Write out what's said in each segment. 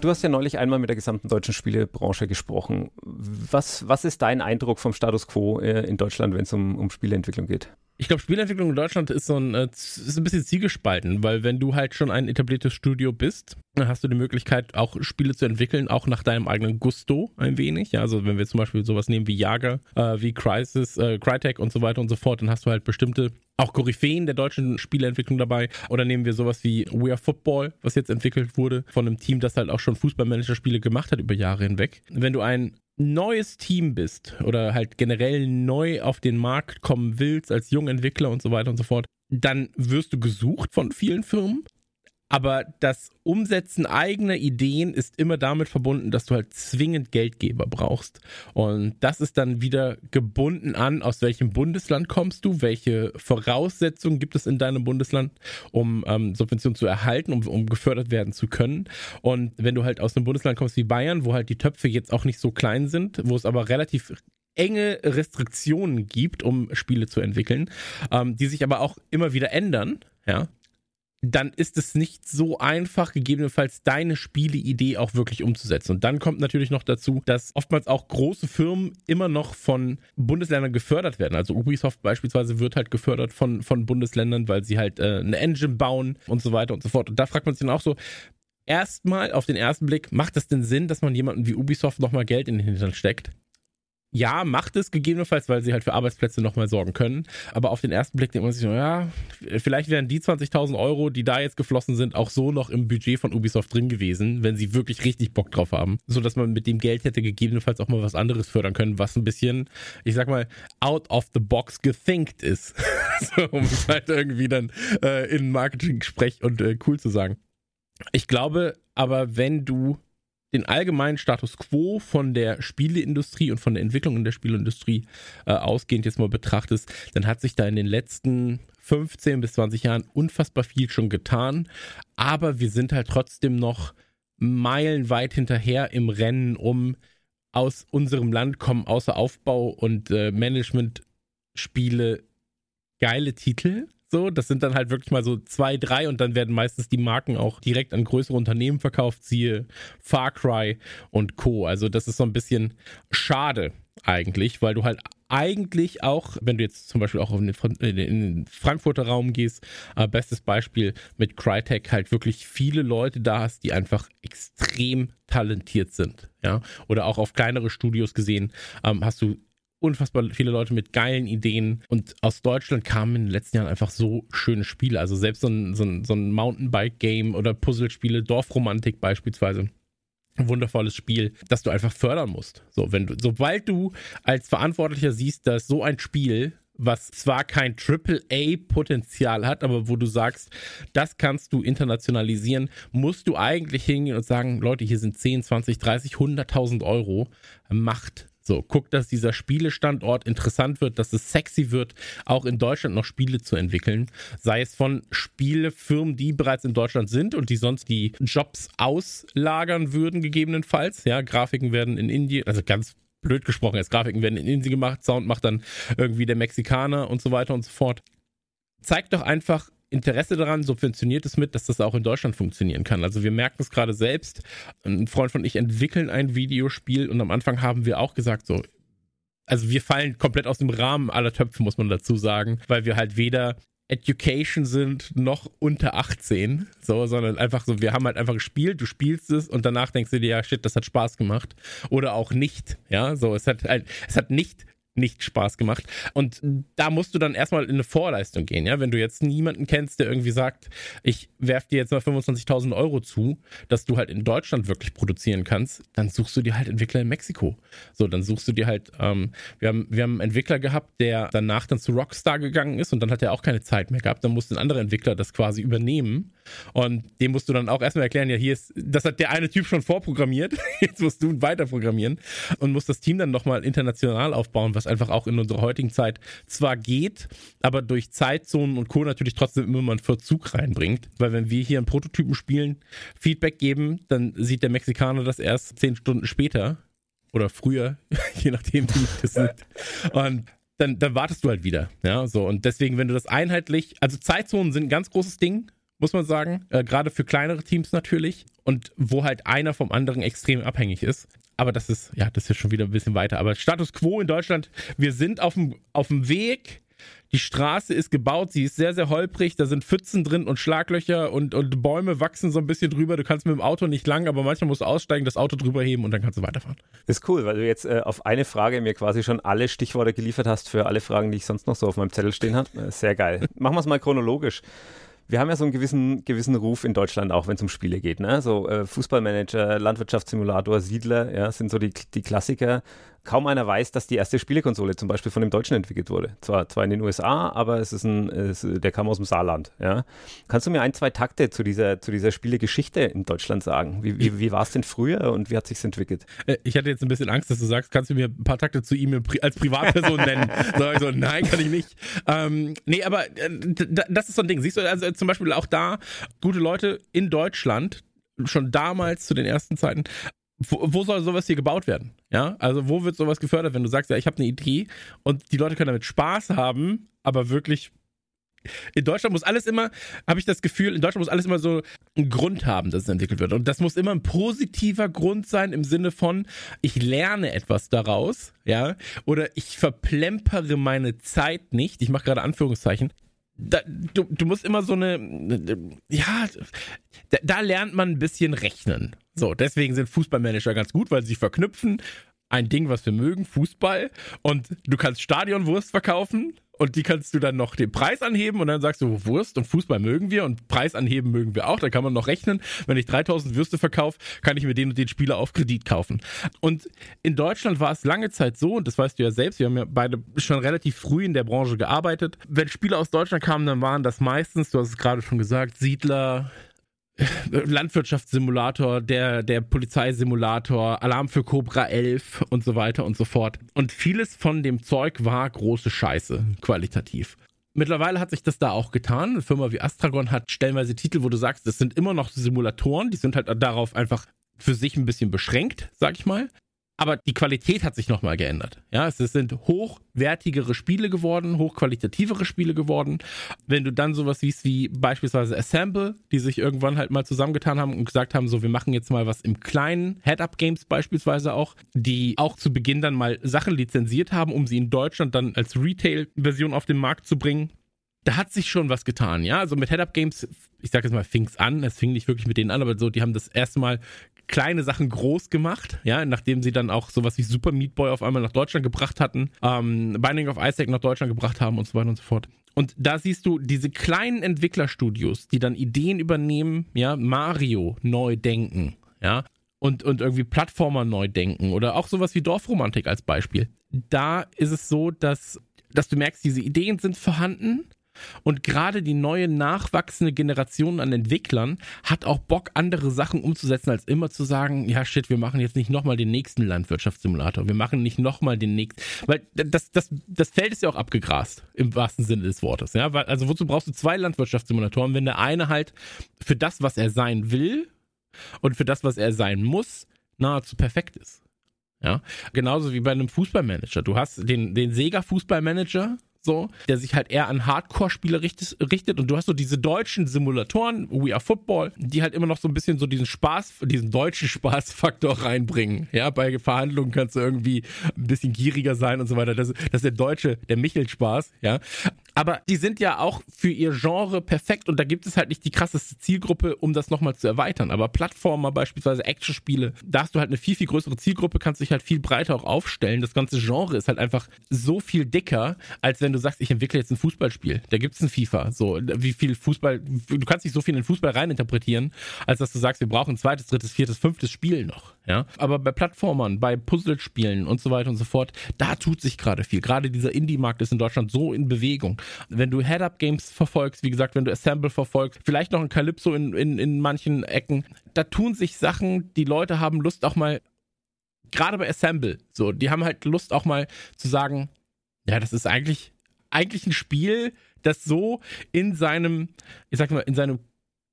Du hast ja neulich einmal mit der gesamten deutschen Spielebranche gesprochen. Was, was ist dein Eindruck vom Status quo äh, in Deutschland, wenn es um, um Spieleentwicklung geht? Ich glaube, Spielentwicklung in Deutschland ist so ein, äh, ist ein bisschen zielgespalten, weil wenn du halt schon ein etabliertes Studio bist, dann hast du die Möglichkeit, auch Spiele zu entwickeln, auch nach deinem eigenen Gusto ein wenig. Ja, also wenn wir zum Beispiel sowas nehmen wie Jager, äh, wie Crisis, äh, Crytek und so weiter und so fort, dann hast du halt bestimmte auch Koryphäen der deutschen Spieleentwicklung dabei. Oder nehmen wir sowas wie We Are Football, was jetzt entwickelt wurde von einem Team, das halt auch schon Fußballmanager-Spiele gemacht hat über Jahre hinweg. Wenn du ein neues Team bist oder halt generell neu auf den Markt kommen willst als Jungentwickler und so weiter und so fort, dann wirst du gesucht von vielen Firmen. Aber das Umsetzen eigener Ideen ist immer damit verbunden, dass du halt zwingend Geldgeber brauchst. Und das ist dann wieder gebunden an, aus welchem Bundesland kommst du, welche Voraussetzungen gibt es in deinem Bundesland, um ähm, Subventionen zu erhalten, um, um gefördert werden zu können. Und wenn du halt aus einem Bundesland kommst wie Bayern, wo halt die Töpfe jetzt auch nicht so klein sind, wo es aber relativ enge Restriktionen gibt, um Spiele zu entwickeln, ähm, die sich aber auch immer wieder ändern, ja, dann ist es nicht so einfach, gegebenenfalls deine Spieleidee auch wirklich umzusetzen. Und dann kommt natürlich noch dazu, dass oftmals auch große Firmen immer noch von Bundesländern gefördert werden. Also Ubisoft beispielsweise wird halt gefördert von, von Bundesländern, weil sie halt äh, eine Engine bauen und so weiter und so fort. Und da fragt man sich dann auch so, erstmal auf den ersten Blick, macht es denn Sinn, dass man jemanden wie Ubisoft nochmal Geld in den Hintern steckt? Ja, macht es gegebenenfalls, weil sie halt für Arbeitsplätze nochmal sorgen können. Aber auf den ersten Blick denkt man sich ja, vielleicht wären die 20.000 Euro, die da jetzt geflossen sind, auch so noch im Budget von Ubisoft drin gewesen, wenn sie wirklich richtig Bock drauf haben. So dass man mit dem Geld hätte gegebenenfalls auch mal was anderes fördern können, was ein bisschen, ich sag mal, out of the box gethinkt ist. so, um es halt irgendwie dann äh, in Marketing-Sprech und äh, cool zu sagen. Ich glaube aber, wenn du den allgemeinen Status quo von der Spieleindustrie und von der Entwicklung in der Spieleindustrie äh, ausgehend jetzt mal betrachtest, dann hat sich da in den letzten 15 bis 20 Jahren unfassbar viel schon getan. Aber wir sind halt trotzdem noch meilenweit hinterher im Rennen um aus unserem Land kommen außer Aufbau und äh, Management Spiele geile Titel so, das sind dann halt wirklich mal so zwei, drei und dann werden meistens die Marken auch direkt an größere Unternehmen verkauft, siehe Far Cry und Co. Also das ist so ein bisschen schade eigentlich, weil du halt eigentlich auch, wenn du jetzt zum Beispiel auch in den, Frankfurter Raum gehst, äh, bestes Beispiel mit Crytek halt wirklich viele Leute da hast, die einfach extrem talentiert sind, ja, oder auch auf kleinere Studios gesehen, ähm, hast du unfassbar viele Leute mit geilen Ideen. Und aus Deutschland kamen in den letzten Jahren einfach so schöne Spiele. Also selbst so ein, so ein, so ein Mountainbike-Game oder Puzzlespiele, Dorfromantik beispielsweise. Ein wundervolles Spiel, das du einfach fördern musst. So, wenn du, sobald du als Verantwortlicher siehst, dass so ein Spiel was zwar kein AAA-Potenzial hat, aber wo du sagst, das kannst du internationalisieren, musst du eigentlich hingehen und sagen, Leute, hier sind 10, 20, 30, 100.000 Euro, macht so, guck, dass dieser Spielestandort interessant wird, dass es sexy wird, auch in Deutschland noch Spiele zu entwickeln. Sei es von Spielefirmen, die bereits in Deutschland sind und die sonst die Jobs auslagern würden, gegebenenfalls. Ja, Grafiken werden in Indien, also ganz blöd gesprochen, jetzt Grafiken werden in Indien gemacht, Sound macht dann irgendwie der Mexikaner und so weiter und so fort. Zeigt doch einfach, Interesse daran, subventioniert es mit, dass das auch in Deutschland funktionieren kann. Also wir merken es gerade selbst. Ein Freund von ich entwickeln ein Videospiel und am Anfang haben wir auch gesagt, so, also wir fallen komplett aus dem Rahmen aller Töpfe, muss man dazu sagen, weil wir halt weder Education sind noch unter 18, so, sondern einfach so, wir haben halt einfach gespielt, du spielst es und danach denkst du dir, ja, shit, das hat Spaß gemacht. Oder auch nicht, ja, so, es hat halt, es hat nicht nicht Spaß gemacht. Und da musst du dann erstmal in eine Vorleistung gehen, ja. Wenn du jetzt niemanden kennst, der irgendwie sagt, ich werf dir jetzt mal 25.000 Euro zu, dass du halt in Deutschland wirklich produzieren kannst, dann suchst du dir halt Entwickler in Mexiko. So, dann suchst du dir halt, ähm, wir, haben, wir haben einen Entwickler gehabt, der danach dann zu Rockstar gegangen ist und dann hat er auch keine Zeit mehr gehabt. Dann musste ein anderer Entwickler das quasi übernehmen und dem musst du dann auch erstmal erklären, ja, hier ist, das hat der eine Typ schon vorprogrammiert, jetzt musst du weiter programmieren und musst das Team dann nochmal international aufbauen, was einfach auch in unserer heutigen Zeit zwar geht, aber durch Zeitzonen und Co. natürlich trotzdem immer mal einen Verzug reinbringt. Weil wenn wir hier einen Prototypen spielen, Feedback geben, dann sieht der Mexikaner das erst zehn Stunden später oder früher, je nachdem, wie das sind. Und dann, dann wartest du halt wieder. Ja, so. Und deswegen, wenn du das einheitlich, also Zeitzonen sind ein ganz großes Ding muss man sagen. Äh, Gerade für kleinere Teams natürlich. Und wo halt einer vom anderen extrem abhängig ist. Aber das ist, ja, das ist schon wieder ein bisschen weiter. Aber Status quo in Deutschland, wir sind auf dem, Weg. Die Straße ist gebaut, sie ist sehr, sehr holprig, da sind Pfützen drin und Schlaglöcher und, und Bäume wachsen so ein bisschen drüber. Du kannst mit dem Auto nicht lang, aber manchmal musst du aussteigen, das Auto drüber heben und dann kannst du weiterfahren. Das ist cool, weil du jetzt äh, auf eine Frage mir quasi schon alle Stichworte geliefert hast für alle Fragen, die ich sonst noch so auf meinem Zettel stehen habe. Äh, sehr geil. Machen wir es mal chronologisch wir haben ja so einen gewissen, gewissen Ruf in Deutschland, auch wenn es um Spiele geht. Ne? So äh, Fußballmanager, Landwirtschaftssimulator, Siedler, ja, sind so die, die Klassiker kaum einer weiß, dass die erste Spielekonsole zum Beispiel von dem Deutschen entwickelt wurde. Zwar, zwar in den USA, aber es ist ein, es, der kam aus dem Saarland. Ja. Kannst du mir ein, zwei Takte zu dieser, zu dieser Spielegeschichte in Deutschland sagen? Wie, wie, wie war es denn früher und wie hat sich entwickelt? Äh, ich hatte jetzt ein bisschen Angst, dass du sagst, kannst du mir ein paar Takte zu ihm als Privatperson nennen? Sag ich so, nein, kann ich nicht. Ähm, nee, aber äh, das ist so ein Ding. Siehst du, also zum Beispiel auch da, gute Leute in Deutschland, schon damals zu den ersten Zeiten, wo, soll sowas hier gebaut werden? Ja, also wo wird sowas gefördert, wenn du sagst, ja, ich habe eine Idee und die Leute können damit Spaß haben, aber wirklich in Deutschland muss alles immer, habe ich das Gefühl, in Deutschland muss alles immer so einen Grund haben, dass es entwickelt wird. Und das muss immer ein positiver Grund sein im Sinne von, ich lerne etwas daraus, ja, oder ich verplempere meine Zeit nicht. Ich mache gerade Anführungszeichen da, du, du musst immer so eine, ja, da, da, lernt man ein bisschen rechnen. So, deswegen sind Fußballmanager ganz gut, weil sie verknüpfen ein Ding, was wir mögen, Fußball, und du kannst Stadionwurst verkaufen und die kannst du dann noch den Preis anheben und dann sagst du, Wurst und Fußball mögen wir und Preis anheben mögen wir auch. Da kann man noch rechnen. Wenn ich 3000 Würste verkaufe, kann ich mir den und den Spieler auf Kredit kaufen. Und in Deutschland war es lange Zeit so, und das weißt du ja selbst, wir haben ja beide schon relativ früh in der Branche gearbeitet. Wenn Spieler aus Deutschland kamen, dann waren das meistens, du hast es gerade schon gesagt, Siedler, Landwirtschaftssimulator, der, der Polizeisimulator, Alarm für Cobra 11 und so weiter und so fort. Und vieles von dem Zeug war große Scheiße, qualitativ. Mittlerweile hat sich das da auch getan. Eine Firma wie Astragon hat stellenweise Titel, wo du sagst, das sind immer noch Simulatoren, die sind halt darauf einfach für sich ein bisschen beschränkt, sag ich mal aber die Qualität hat sich nochmal geändert. Ja, es sind hochwertigere Spiele geworden, hochqualitativere Spiele geworden. Wenn du dann sowas siehst wie beispielsweise Assemble, die sich irgendwann halt mal zusammengetan haben und gesagt haben, so wir machen jetzt mal was im kleinen, Head-Up-Games beispielsweise auch, die auch zu Beginn dann mal Sachen lizenziert haben, um sie in Deutschland dann als Retail-Version auf den Markt zu bringen da hat sich schon was getan, ja. Also mit Head-Up Games, ich sag jetzt mal, fing's an, es fing nicht wirklich mit denen an, aber so, die haben das erste Mal kleine Sachen groß gemacht, ja, nachdem sie dann auch sowas wie Super Meat Boy auf einmal nach Deutschland gebracht hatten, ähm, Binding of Isaac nach Deutschland gebracht haben und so weiter und so fort. Und da siehst du diese kleinen Entwicklerstudios, die dann Ideen übernehmen, ja, Mario neu denken, ja, und, und irgendwie Plattformer neu denken oder auch sowas wie Dorfromantik als Beispiel. Da ist es so, dass, dass du merkst, diese Ideen sind vorhanden, und gerade die neue nachwachsende Generation an Entwicklern hat auch Bock, andere Sachen umzusetzen, als immer zu sagen, ja shit, wir machen jetzt nicht nochmal den nächsten Landwirtschaftssimulator, wir machen nicht nochmal den nächsten, weil das, das, das Feld ist ja auch abgegrast, im wahrsten Sinne des Wortes. Ja? Also wozu brauchst du zwei Landwirtschaftssimulatoren, wenn der eine halt für das, was er sein will und für das, was er sein muss, nahezu perfekt ist. Ja, genauso wie bei einem Fußballmanager. Du hast den, den Sega-Fußballmanager, so, der sich halt eher an Hardcore-Spiele richtet, richtet. Und du hast so diese deutschen Simulatoren, We Are Football, die halt immer noch so ein bisschen so diesen Spaß, diesen deutschen Spaßfaktor reinbringen. Ja, bei Verhandlungen kannst du irgendwie ein bisschen gieriger sein und so weiter. Das, das ist der deutsche, der Michel-Spaß, ja. Aber die sind ja auch für ihr Genre perfekt und da gibt es halt nicht die krasseste Zielgruppe, um das nochmal zu erweitern. Aber Plattformer, beispielsweise Actionspiele, da hast du halt eine viel, viel größere Zielgruppe, kannst dich halt viel breiter auch aufstellen. Das ganze Genre ist halt einfach so viel dicker, als wenn du sagst, ich entwickle jetzt ein Fußballspiel. Da gibt es ein FIFA. So, wie viel Fußball, du kannst nicht so viel in Fußball reininterpretieren, als dass du sagst, wir brauchen ein zweites, drittes, viertes, fünftes Spiel noch. Ja, aber bei Plattformern, bei Puzzlespielen und so weiter und so fort, da tut sich gerade viel. Gerade dieser Indie-Markt ist in Deutschland so in Bewegung. Wenn du Head-Up-Games verfolgst, wie gesagt, wenn du Assemble verfolgst, vielleicht noch ein Calypso in, in, in manchen Ecken, da tun sich Sachen, die Leute haben Lust auch mal, gerade bei Assemble, so, die haben halt Lust auch mal zu sagen, ja, das ist eigentlich, eigentlich ein Spiel, das so in seinem, ich sag mal, in seinem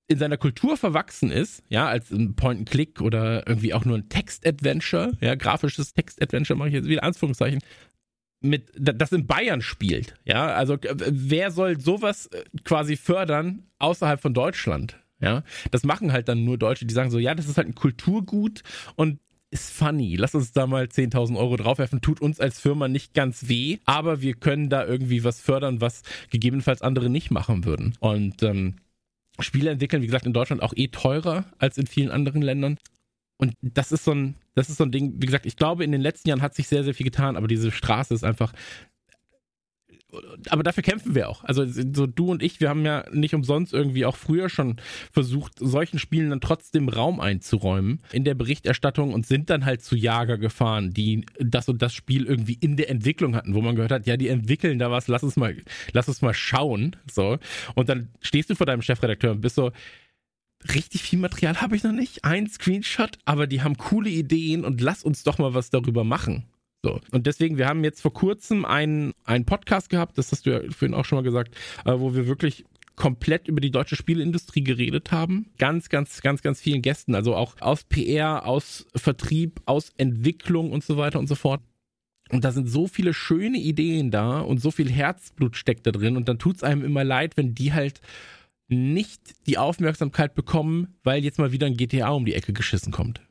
in seiner Kultur verwachsen ist, ja, als ein Point-and-Click oder irgendwie auch nur ein Text-Adventure, ja, grafisches Text-Adventure mache ich jetzt wieder Anführungszeichen, mit, das in Bayern spielt. Ja, also wer soll sowas äh, quasi fördern außerhalb von Deutschland? Ja, das machen halt dann nur Deutsche, die sagen so, ja, das ist halt ein Kulturgut und ist funny. Lass uns da mal 10.000 Euro draufwerfen. Tut uns als Firma nicht ganz weh, aber wir können da irgendwie was fördern, was gegebenenfalls andere nicht machen würden. Und ähm, Spiele entwickeln, wie gesagt, in Deutschland auch eh teurer als in vielen anderen Ländern. Und das ist so ein, das ist so ein Ding, wie gesagt, ich glaube, in den letzten Jahren hat sich sehr, sehr viel getan, aber diese Straße ist einfach aber dafür kämpfen wir auch. Also so du und ich, wir haben ja nicht umsonst irgendwie auch früher schon versucht, solchen Spielen dann trotzdem Raum einzuräumen in der Berichterstattung und sind dann halt zu Jager gefahren, die das und das Spiel irgendwie in der Entwicklung hatten, wo man gehört hat, ja, die entwickeln da was, lass uns mal, lass uns mal schauen. So. Und dann stehst du vor deinem Chefredakteur und bist so, richtig viel Material habe ich noch nicht, ein Screenshot, aber die haben coole Ideen und lass uns doch mal was darüber machen. So. Und deswegen, wir haben jetzt vor kurzem einen, Podcast gehabt, das hast du ja vorhin auch schon mal gesagt, äh, wo wir wirklich komplett über die deutsche Spielindustrie geredet haben. Ganz, ganz, ganz, ganz vielen Gästen. Also auch aus PR, aus Vertrieb, aus Entwicklung und so weiter und so fort. Und da sind so viele schöne Ideen da und so viel Herzblut steckt da drin. Und dann tut es einem immer leid, wenn die halt nicht die Aufmerksamkeit bekommen, weil jetzt mal wieder ein GTA um die Ecke geschissen kommt.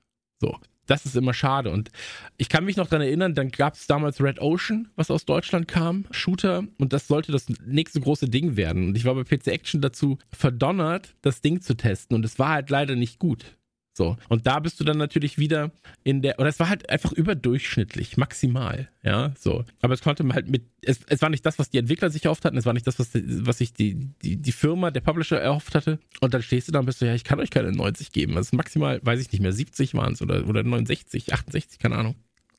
So das ist immer schade. Und ich kann mich noch daran erinnern, dann gab es damals Red Ocean, was aus Deutschland kam, Shooter, und das sollte das nächste große Ding werden. Und ich war bei PC Action dazu verdonnert, das Ding zu testen. Und es war halt leider nicht gut. So. Und da bist du dann natürlich wieder in der, oder es war halt einfach überdurchschnittlich, maximal, ja, so. Aber es konnte halt mit, es, es war nicht das, was die Entwickler sich erhofft hatten, es war nicht das, was, was sich die, die, die Firma, der Publisher erhofft hatte. Und dann stehst du da und bist du, ja, ich kann euch keine 90 geben. Das ist maximal, weiß ich nicht mehr, 70 waren es oder, oder 69, 68, keine Ahnung.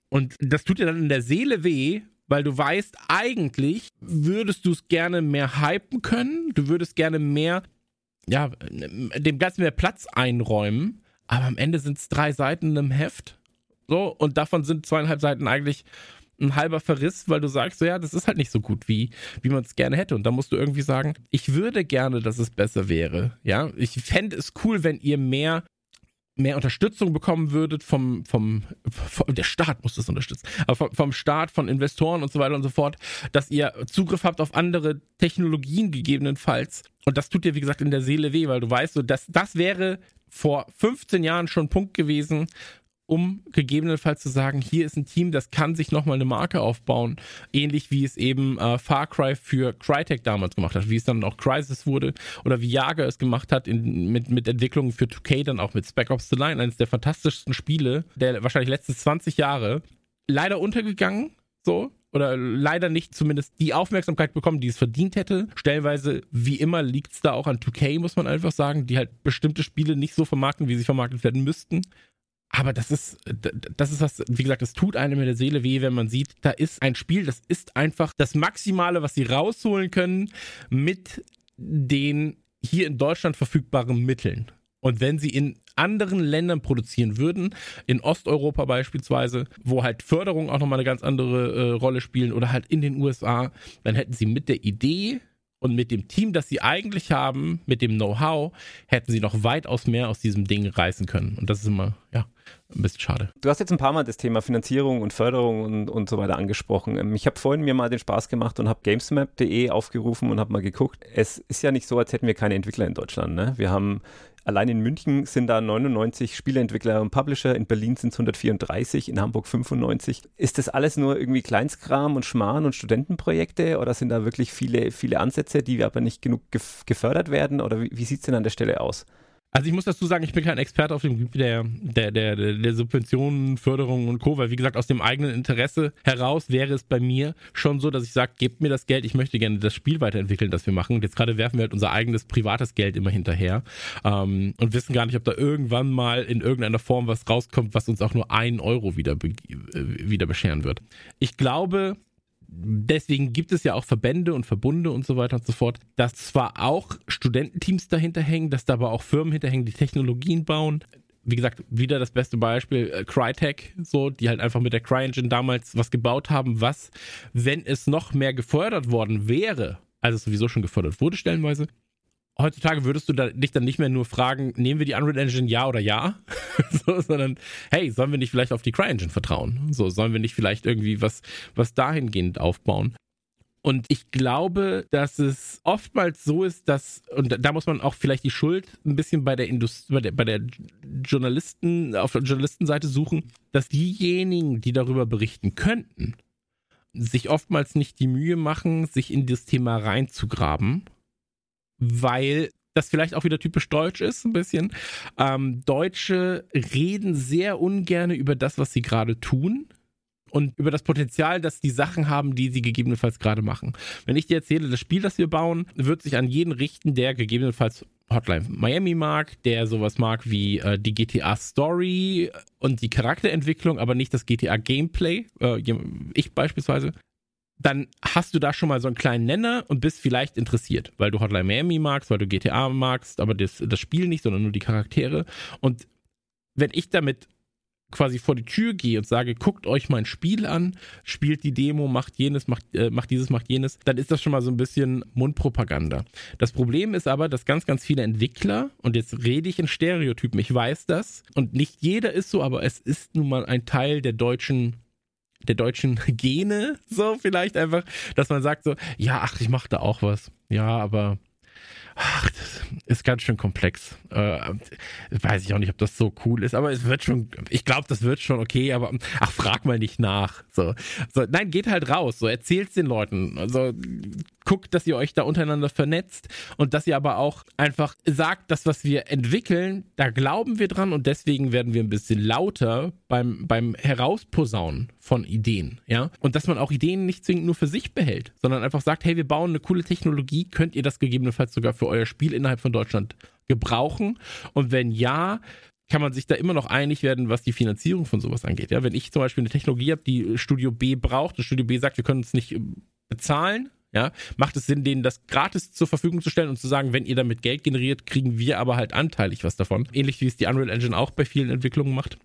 Und das tut dir dann in der Seele weh, weil du weißt, eigentlich würdest du es gerne mehr hypen können, du würdest gerne mehr, ja, dem Ganzen mehr Platz einräumen aber am Ende sind es drei Seiten im Heft. So, und davon sind zweieinhalb Seiten eigentlich ein halber Verriss, weil du sagst, so ja, das ist halt nicht so gut, wie, wie man es gerne hätte. Und da musst du irgendwie sagen, ich würde gerne, dass es besser wäre. Ja, ich fände es cool, wenn ihr mehr mehr Unterstützung bekommen würdet vom, vom, vom, der Staat muss das unterstützen, aber vom, vom Staat, von Investoren und so weiter und so fort, dass ihr Zugriff habt auf andere Technologien gegebenenfalls. Und das tut dir, wie gesagt, in der Seele weh, weil du weißt, so, dass das wäre vor 15 Jahren schon ein Punkt gewesen, um gegebenenfalls zu sagen, hier ist ein Team, das kann sich nochmal eine Marke aufbauen. Ähnlich wie es eben äh, Far Cry für Crytek damals gemacht hat, wie es dann auch Crisis wurde oder wie Jager es gemacht hat in, mit, mit Entwicklungen für 2K, dann auch mit Spec Ops The Line, eines der fantastischsten Spiele der wahrscheinlich letzten 20 Jahre. Leider untergegangen, so, oder leider nicht zumindest die Aufmerksamkeit bekommen, die es verdient hätte. Stellweise, wie immer, liegt es da auch an 2K, muss man einfach sagen, die halt bestimmte Spiele nicht so vermarkten, wie sie vermarktet werden müssten. Aber das ist, das ist was, wie gesagt, das tut einem in der Seele weh, wenn man sieht, da ist ein Spiel, das ist einfach das Maximale, was sie rausholen können mit den hier in Deutschland verfügbaren Mitteln. Und wenn sie in anderen Ländern produzieren würden, in Osteuropa beispielsweise, wo halt Förderung auch nochmal eine ganz andere äh, Rolle spielen oder halt in den USA, dann hätten sie mit der Idee und mit dem Team, das sie eigentlich haben, mit dem Know-how, hätten sie noch weitaus mehr aus diesem Ding reißen können. Und das ist immer, ja, ein bisschen schade. Du hast jetzt ein paar Mal das Thema Finanzierung und Förderung und, und so weiter angesprochen. Ähm, ich habe vorhin mir mal den Spaß gemacht und habe gamesmap.de aufgerufen und habe mal geguckt. Es ist ja nicht so, als hätten wir keine Entwickler in Deutschland. Ne? Wir haben Allein in München sind da 99 Spieleentwickler und Publisher, in Berlin sind es 134, in Hamburg 95. Ist das alles nur irgendwie Kleinstkram und Schmarrn und Studentenprojekte oder sind da wirklich viele, viele Ansätze, die aber nicht genug gefördert werden? Oder wie, wie sieht es denn an der Stelle aus? Also ich muss dazu sagen, ich bin kein Experte auf dem Gebiet der, der, der, der Subventionen, Förderung und Co., weil wie gesagt, aus dem eigenen Interesse heraus wäre es bei mir schon so, dass ich sage, gebt mir das Geld, ich möchte gerne das Spiel weiterentwickeln, das wir machen. Und jetzt gerade werfen wir halt unser eigenes privates Geld immer hinterher ähm, und wissen gar nicht, ob da irgendwann mal in irgendeiner Form was rauskommt, was uns auch nur einen Euro wieder, äh, wieder bescheren wird. Ich glaube, deswegen gibt es ja auch Verbände und Verbunde und so weiter und so fort, dass zwar auch Studententeams dahinter hängen, dass da aber auch Firmen hinterhängen, die Technologien bauen. Wie gesagt, wieder das beste Beispiel, äh, Crytek, so, die halt einfach mit der CryEngine damals was gebaut haben, was, wenn es noch mehr gefördert worden wäre, also es sowieso schon gefördert wurde stellenweise, heutzutage würdest du da, dich dann nicht mehr nur fragen, nehmen wir die Unreal Engine ja oder ja, so, sondern hey, sollen wir nicht vielleicht auf die CryEngine vertrauen? So, sollen wir nicht vielleicht irgendwie was, was dahingehend aufbauen? Und ich glaube, dass es oftmals so ist, dass, und da muss man auch vielleicht die Schuld ein bisschen bei der Industrie, bei der, bei der Journalisten, auf der Journalistenseite suchen, dass diejenigen, die darüber berichten könnten, sich oftmals nicht die Mühe machen, sich in das Thema reinzugraben, weil das vielleicht auch wieder typisch deutsch ist, ein bisschen. Ähm, Deutsche reden sehr ungern über das, was sie gerade tun und über das Potenzial, dass die Sachen haben, die sie gegebenenfalls gerade machen. Wenn ich dir erzähle, das Spiel, das wir bauen, wird sich an jeden richten, der gegebenenfalls Hotline Miami mag, der sowas mag wie äh, die GTA Story und die Charakterentwicklung, aber nicht das GTA Gameplay, äh, ich beispielsweise, dann hast du da schon mal so einen kleinen Nenner und bist vielleicht interessiert, weil du Hotline Miami magst, weil du GTA magst, aber das, das Spiel nicht, sondern nur die Charaktere. Und wenn ich damit quasi vor die Tür gehe und sage, guckt euch mein Spiel an, spielt die Demo, macht jenes, macht, äh, macht dieses, macht jenes, dann ist das schon mal so ein bisschen Mundpropaganda. Das Problem ist aber, dass ganz, ganz viele Entwickler, und jetzt rede ich in Stereotypen, ich weiß das, und nicht jeder ist so, aber es ist nun mal ein Teil der deutschen der deutschen Gene, so vielleicht einfach, dass man sagt so, ja, ach, ich mache da auch was. Ja, aber Ach, das ist ganz schön komplex. Äh, weiß ich auch nicht, ob das so cool ist, aber es wird schon, ich glaube, das wird schon okay, aber ach, frag mal nicht nach. So. so nein, geht halt raus, so erzählt's den Leuten. Also guckt, dass ihr euch da untereinander vernetzt und dass ihr aber auch einfach sagt, das, was wir entwickeln, da glauben wir dran und deswegen werden wir ein bisschen lauter beim, beim Herausposaunen von Ideen, ja. Und dass man auch Ideen nicht zwingend nur für sich behält, sondern einfach sagt, hey, wir bauen eine coole Technologie, könnt ihr das gegebenenfalls sogar für euer Spiel innerhalb von Deutschland gebrauchen? Und wenn ja, kann man sich da immer noch einig werden, was die Finanzierung von sowas angeht. Ja, wenn ich zum Beispiel eine Technologie habe, die Studio B braucht und Studio B sagt, wir können es nicht bezahlen, ja, macht es Sinn, denen das gratis zur Verfügung zu stellen und zu sagen, wenn ihr damit Geld generiert, kriegen wir aber halt anteilig was davon. Ähnlich wie es die Unreal Engine auch bei vielen Entwicklungen macht.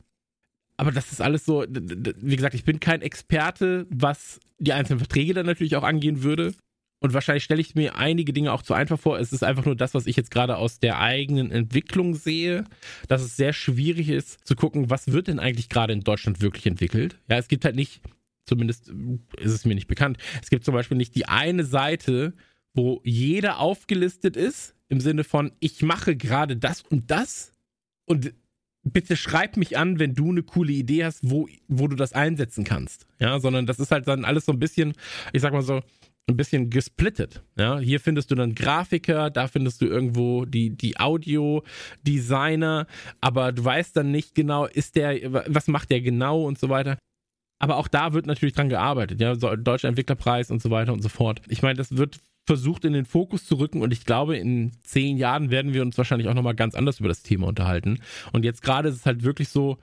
Aber das ist alles so, wie gesagt, ich bin kein Experte, was die einzelnen Verträge dann natürlich auch angehen würde. Und wahrscheinlich stelle ich mir einige Dinge auch zu einfach vor. Es ist einfach nur das, was ich jetzt gerade aus der eigenen Entwicklung sehe, dass es sehr schwierig ist zu gucken, was wird denn eigentlich gerade in Deutschland wirklich entwickelt. Ja, es gibt halt nicht Zumindest ist es mir nicht bekannt. Es gibt zum Beispiel nicht die eine Seite, wo jeder aufgelistet ist, im Sinne von, ich mache gerade das und das und bitte schreib mich an, wenn du eine coole Idee hast, wo, wo du das einsetzen kannst. Ja, sondern das ist halt dann alles so ein bisschen, ich sag mal so, ein bisschen gesplittet. Ja, hier findest du dann Grafiker, da findest du irgendwo die, die Audio-Designer, aber du weißt dann nicht genau, ist der, was macht der genau und so weiter. Aber auch da wird natürlich dran gearbeitet, ja, so Deutscher Entwicklerpreis und so weiter und so fort. Ich meine, das wird versucht in den Fokus zu rücken und ich glaube, in zehn Jahren werden wir uns wahrscheinlich auch nochmal ganz anders über das Thema unterhalten. Und jetzt gerade ist es halt wirklich so,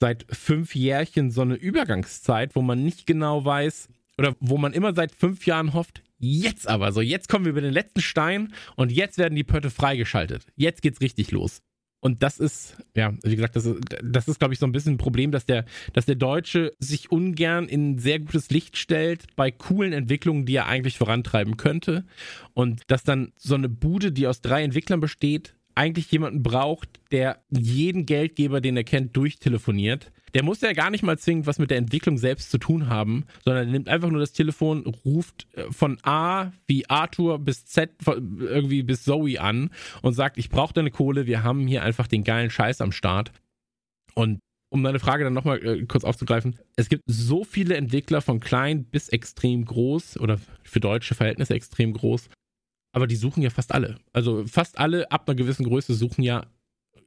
seit fünf Jährchen so eine Übergangszeit, wo man nicht genau weiß oder wo man immer seit fünf Jahren hofft, jetzt aber so, jetzt kommen wir über den letzten Stein und jetzt werden die Pötte freigeschaltet. Jetzt geht's richtig los. Und das ist, ja, wie gesagt, das ist, das ist, glaube ich, so ein bisschen ein Problem, dass der, dass der Deutsche sich ungern in sehr gutes Licht stellt bei coolen Entwicklungen, die er eigentlich vorantreiben könnte. Und dass dann so eine Bude, die aus drei Entwicklern besteht, eigentlich jemanden braucht, der jeden Geldgeber, den er kennt, durchtelefoniert der muss ja gar nicht mal zwingend was mit der Entwicklung selbst zu tun haben, sondern er nimmt einfach nur das Telefon, ruft äh, von A wie Arthur bis Z irgendwie bis Zoe an und sagt, ich brauche deine Kohle, wir haben hier einfach den geilen Scheiß am Start. Und um deine Frage dann nochmal äh, kurz aufzugreifen, es gibt so viele Entwickler von klein bis extrem groß oder für deutsche Verhältnisse extrem groß, aber die suchen ja fast alle. Also fast alle ab einer gewissen Größe suchen ja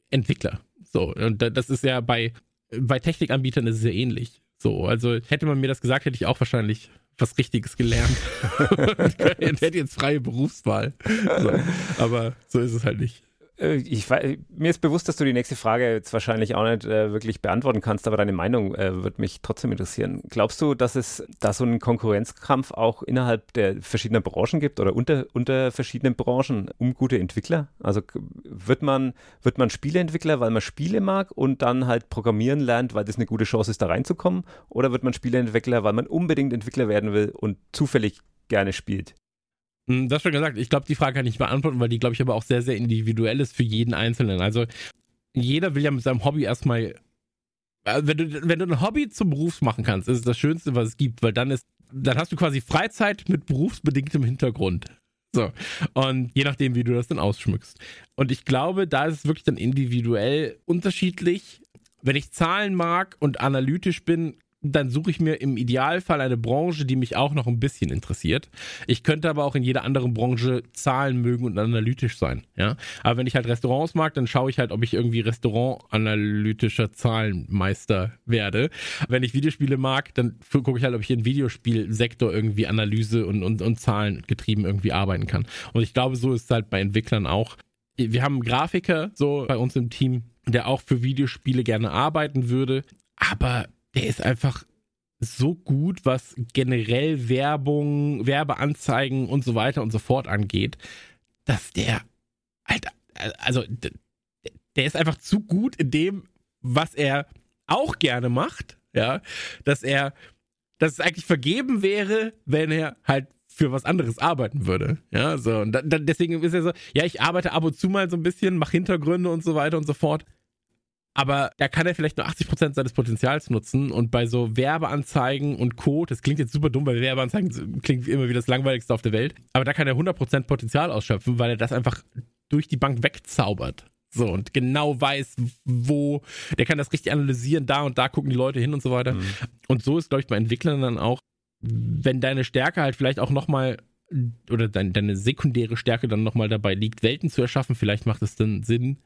Entwickler. So, und das ist ja bei bei Technikanbietern ist es ja ähnlich. So, also hätte man mir das gesagt, hätte ich auch wahrscheinlich was Richtiges gelernt und hätte jetzt freie Berufswahl. So, aber so ist es halt nicht. Äh, ich, mir ist bewusst, dass du die nächste Frage jetzt wahrscheinlich auch nicht äh, wirklich beantworten kannst, aber deine Meinung äh, wird mich trotzdem interessieren. Glaubst du, dass es da so einen Konkurrenzkampf auch innerhalb der verschiedenen Branchen gibt oder unter, unter verschiedenen Branchen um gute Entwickler? Also wird man, wird man Spieleentwickler, weil man Spiele mag und dann halt programmieren lernt, weil das eine gute Chance ist, da reinzukommen? Oder wird man Spieleentwickler, weil man unbedingt Entwickler werden will und zufällig gerne spielt? Hm, das schon gesagt. Ich glaube, die Frage kann ich beantworten, weil die, glaube ich, aber auch sehr, sehr individuell ist für jeden Einzelnen. Also jeder will ja mit seinem Hobby erstmal. äh, Wenn du, wenn du ein Hobby zum Beruf machen kannst, ist es das Schönste, was es gibt, weil dann ist, dann hast du quasi Freizeit mit berufsbedingtem Hintergrund. So. Und je nachdem, wie du das dann ausschmückst. Und ich glaube, da ist es wirklich dann individuell unterschiedlich. Wenn ich Zahlen mag und analytisch bin, dann suche ich mir im Idealfall eine Branche, die mich auch noch ein bisschen interessiert. Ich könnte aber auch in jeder anderen Branche Zahlen mögen und analytisch sein. Ja? Aber wenn ich halt Restaurants mag, dann schaue ich halt, ob ich irgendwie Restaurant-analytischer Zahlenmeister werde. Wenn ich Videospiele mag, dann gucke ich halt, ob ich in Videospielsektor irgendwie Analyse und, und, und Zahlen getrieben irgendwie arbeiten kann. Und ich glaube, so ist es halt bei Entwicklern auch. Wir haben einen Grafiker so bei uns im Team, der auch für Videospiele gerne arbeiten würde, aber der ist einfach so gut, was generell Werbung, Werbeanzeigen und so weiter und so fort angeht, dass der, Alter, also der ist einfach zu gut in dem, was er auch gerne macht, ja, dass er, dass es eigentlich vergeben wäre, wenn er halt für was anderes arbeiten würde. Ja, so. Und dann, deswegen ist er so, ja, ich arbeite ab und zu mal so ein bisschen, mache Hintergründe und so weiter und so fort aber da kann er vielleicht nur 80% seines Potenzials nutzen und bei so Werbeanzeigen und Co., das klingt jetzt super dumm, weil Werbeanzeigen klingt immer wie das langweiligste auf der Welt, aber da kann er 100% Potenzial ausschöpfen, weil er das einfach durch die Bank wegzaubert. So, und genau weiß, wo, der kann das richtig analysieren, da und da gucken die Leute hin und so weiter. Mhm. Und so ist, glaube ich, bei Entwicklern dann auch, wenn deine Stärke halt vielleicht auch nochmal oder dein, deine sekundäre Stärke dann nochmal dabei liegt, Welten zu erschaffen, vielleicht macht es dann Sinn,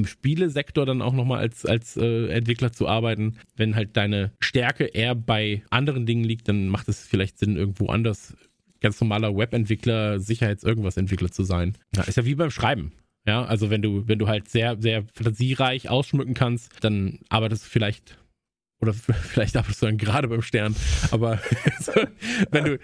im Spielesektor dann auch nochmal als, als äh, Entwickler zu arbeiten. Wenn halt deine Stärke eher bei anderen Dingen liegt, dann macht es vielleicht Sinn, irgendwo anders ganz normaler Webentwickler, Sicherheits-Irgendwas-Entwickler zu sein. Ja, ist ja wie beim Schreiben. Ja, also wenn du, wenn du halt sehr, sehr fantasiereich ausschmücken kannst, dann arbeitest du vielleicht oder vielleicht arbeitest du dann gerade beim Stern. Aber so, wenn du,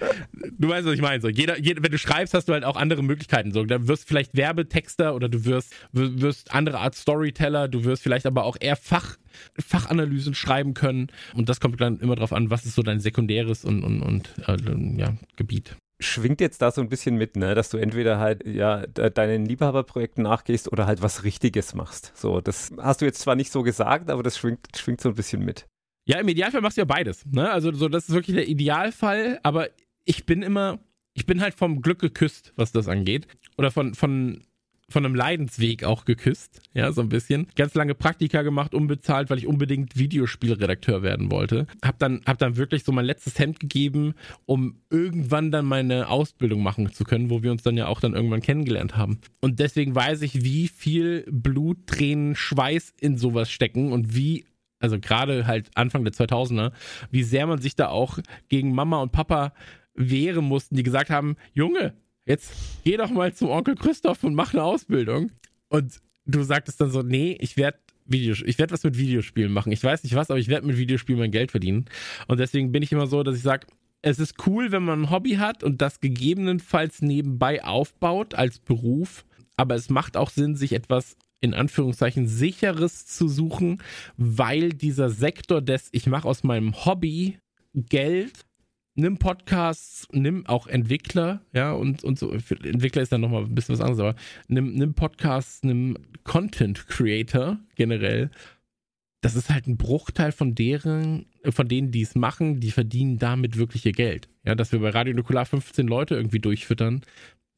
du weißt, was ich meine. So, jeder, jeder, wenn du schreibst, hast du halt auch andere Möglichkeiten. So, da wirst vielleicht Werbetexter oder du wirst, wirst andere Art Storyteller, du wirst vielleicht aber auch eher Fach, Fachanalysen schreiben können. Und das kommt dann immer drauf an, was ist so dein sekundäres und, und, und äh, ja, Gebiet schwingt jetzt da so ein bisschen mit, ne, dass du entweder halt ja deinen Liebhaberprojekten nachgehst oder halt was Richtiges machst. So, das hast du jetzt zwar nicht so gesagt, aber das schwingt, schwingt so ein bisschen mit. Ja, im Idealfall machst du ja beides. Ne? Also so, das ist wirklich der Idealfall, aber ich bin immer, ich bin halt vom Glück geküsst, was das angeht. Oder von, von, von einem Leidensweg auch geküsst, ja, so ein bisschen. Ganz lange Praktika gemacht, unbezahlt, weil ich unbedingt Videospielredakteur werden wollte. Hab dann, hab dann wirklich so mein letztes Hemd gegeben, um irgendwann dann meine Ausbildung machen zu können, wo wir uns dann ja auch dann irgendwann kennengelernt haben. Und deswegen weiß ich, wie viel Blut, Tränen, Schweiß in sowas stecken und wie also gerade halt Anfang der 2000er, wie sehr man sich da auch gegen Mama und Papa wehren mussten, die gesagt haben, Junge, jetzt geh doch mal zum Onkel Christoph und mach eine Ausbildung. Und du sagtest dann so, nee, ich werde Videos, ich werde was mit Videospielen machen. Ich weiß nicht was, aber ich werde mit Videospielen mein Geld verdienen. Und deswegen bin ich immer so, dass ich sage, es ist cool, wenn man ein Hobby hat und das gegebenenfalls nebenbei aufbaut als Beruf. Aber es macht auch Sinn, sich etwas in Anführungszeichen sicheres zu suchen, weil dieser Sektor des, ich mache aus meinem Hobby Geld, nimm Podcasts, nimm auch Entwickler, ja, und, und so, Entwickler ist dann nochmal ein bisschen was anderes, aber nimm, nimm Podcasts, nimm Content Creator generell. Das ist halt ein Bruchteil von deren, von denen, die es machen, die verdienen damit wirklich ihr Geld. Ja, dass wir bei Radio Nukular 15 Leute irgendwie durchfüttern,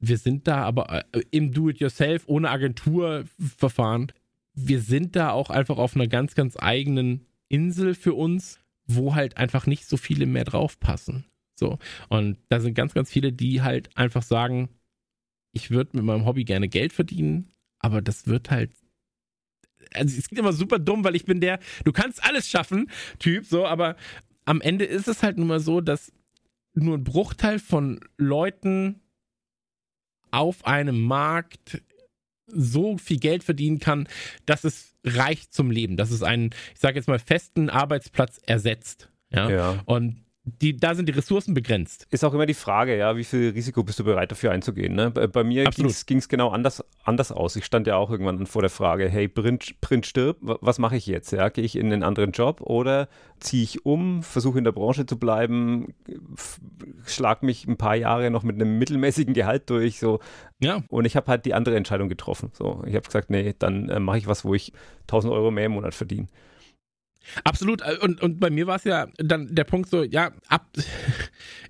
wir sind da aber äh, im Do-it-yourself, ohne Agenturverfahren. Wir sind da auch einfach auf einer ganz, ganz eigenen Insel für uns, wo halt einfach nicht so viele mehr draufpassen. So. Und da sind ganz, ganz viele, die halt einfach sagen, ich würde mit meinem Hobby gerne Geld verdienen, aber das wird halt. Also es geht immer super dumm, weil ich bin der, du kannst alles schaffen, Typ, so, aber am Ende ist es halt nun mal so, dass nur ein Bruchteil von Leuten auf einem Markt so viel Geld verdienen kann, dass es reicht zum Leben, dass es einen, ich sage jetzt mal, festen Arbeitsplatz ersetzt. Ja. ja. Und die, da sind die Ressourcen begrenzt. Ist auch immer die Frage, ja, wie viel Risiko bist du bereit dafür einzugehen? Ne? Bei, bei mir ging es genau anders, anders aus. Ich stand ja auch irgendwann vor der Frage, hey, Print, Print stirbt, was mache ich jetzt? Ja? Gehe ich in einen anderen Job oder ziehe ich um, versuche in der Branche zu bleiben, schlag mich ein paar Jahre noch mit einem mittelmäßigen Gehalt durch, so. Ja. Und ich habe halt die andere Entscheidung getroffen. So, ich habe gesagt, nee, dann äh, mache ich was, wo ich 1000 Euro mehr im Monat verdiene. Absolut. Äh, und, und bei mir war es ja dann der Punkt so, ja, ab.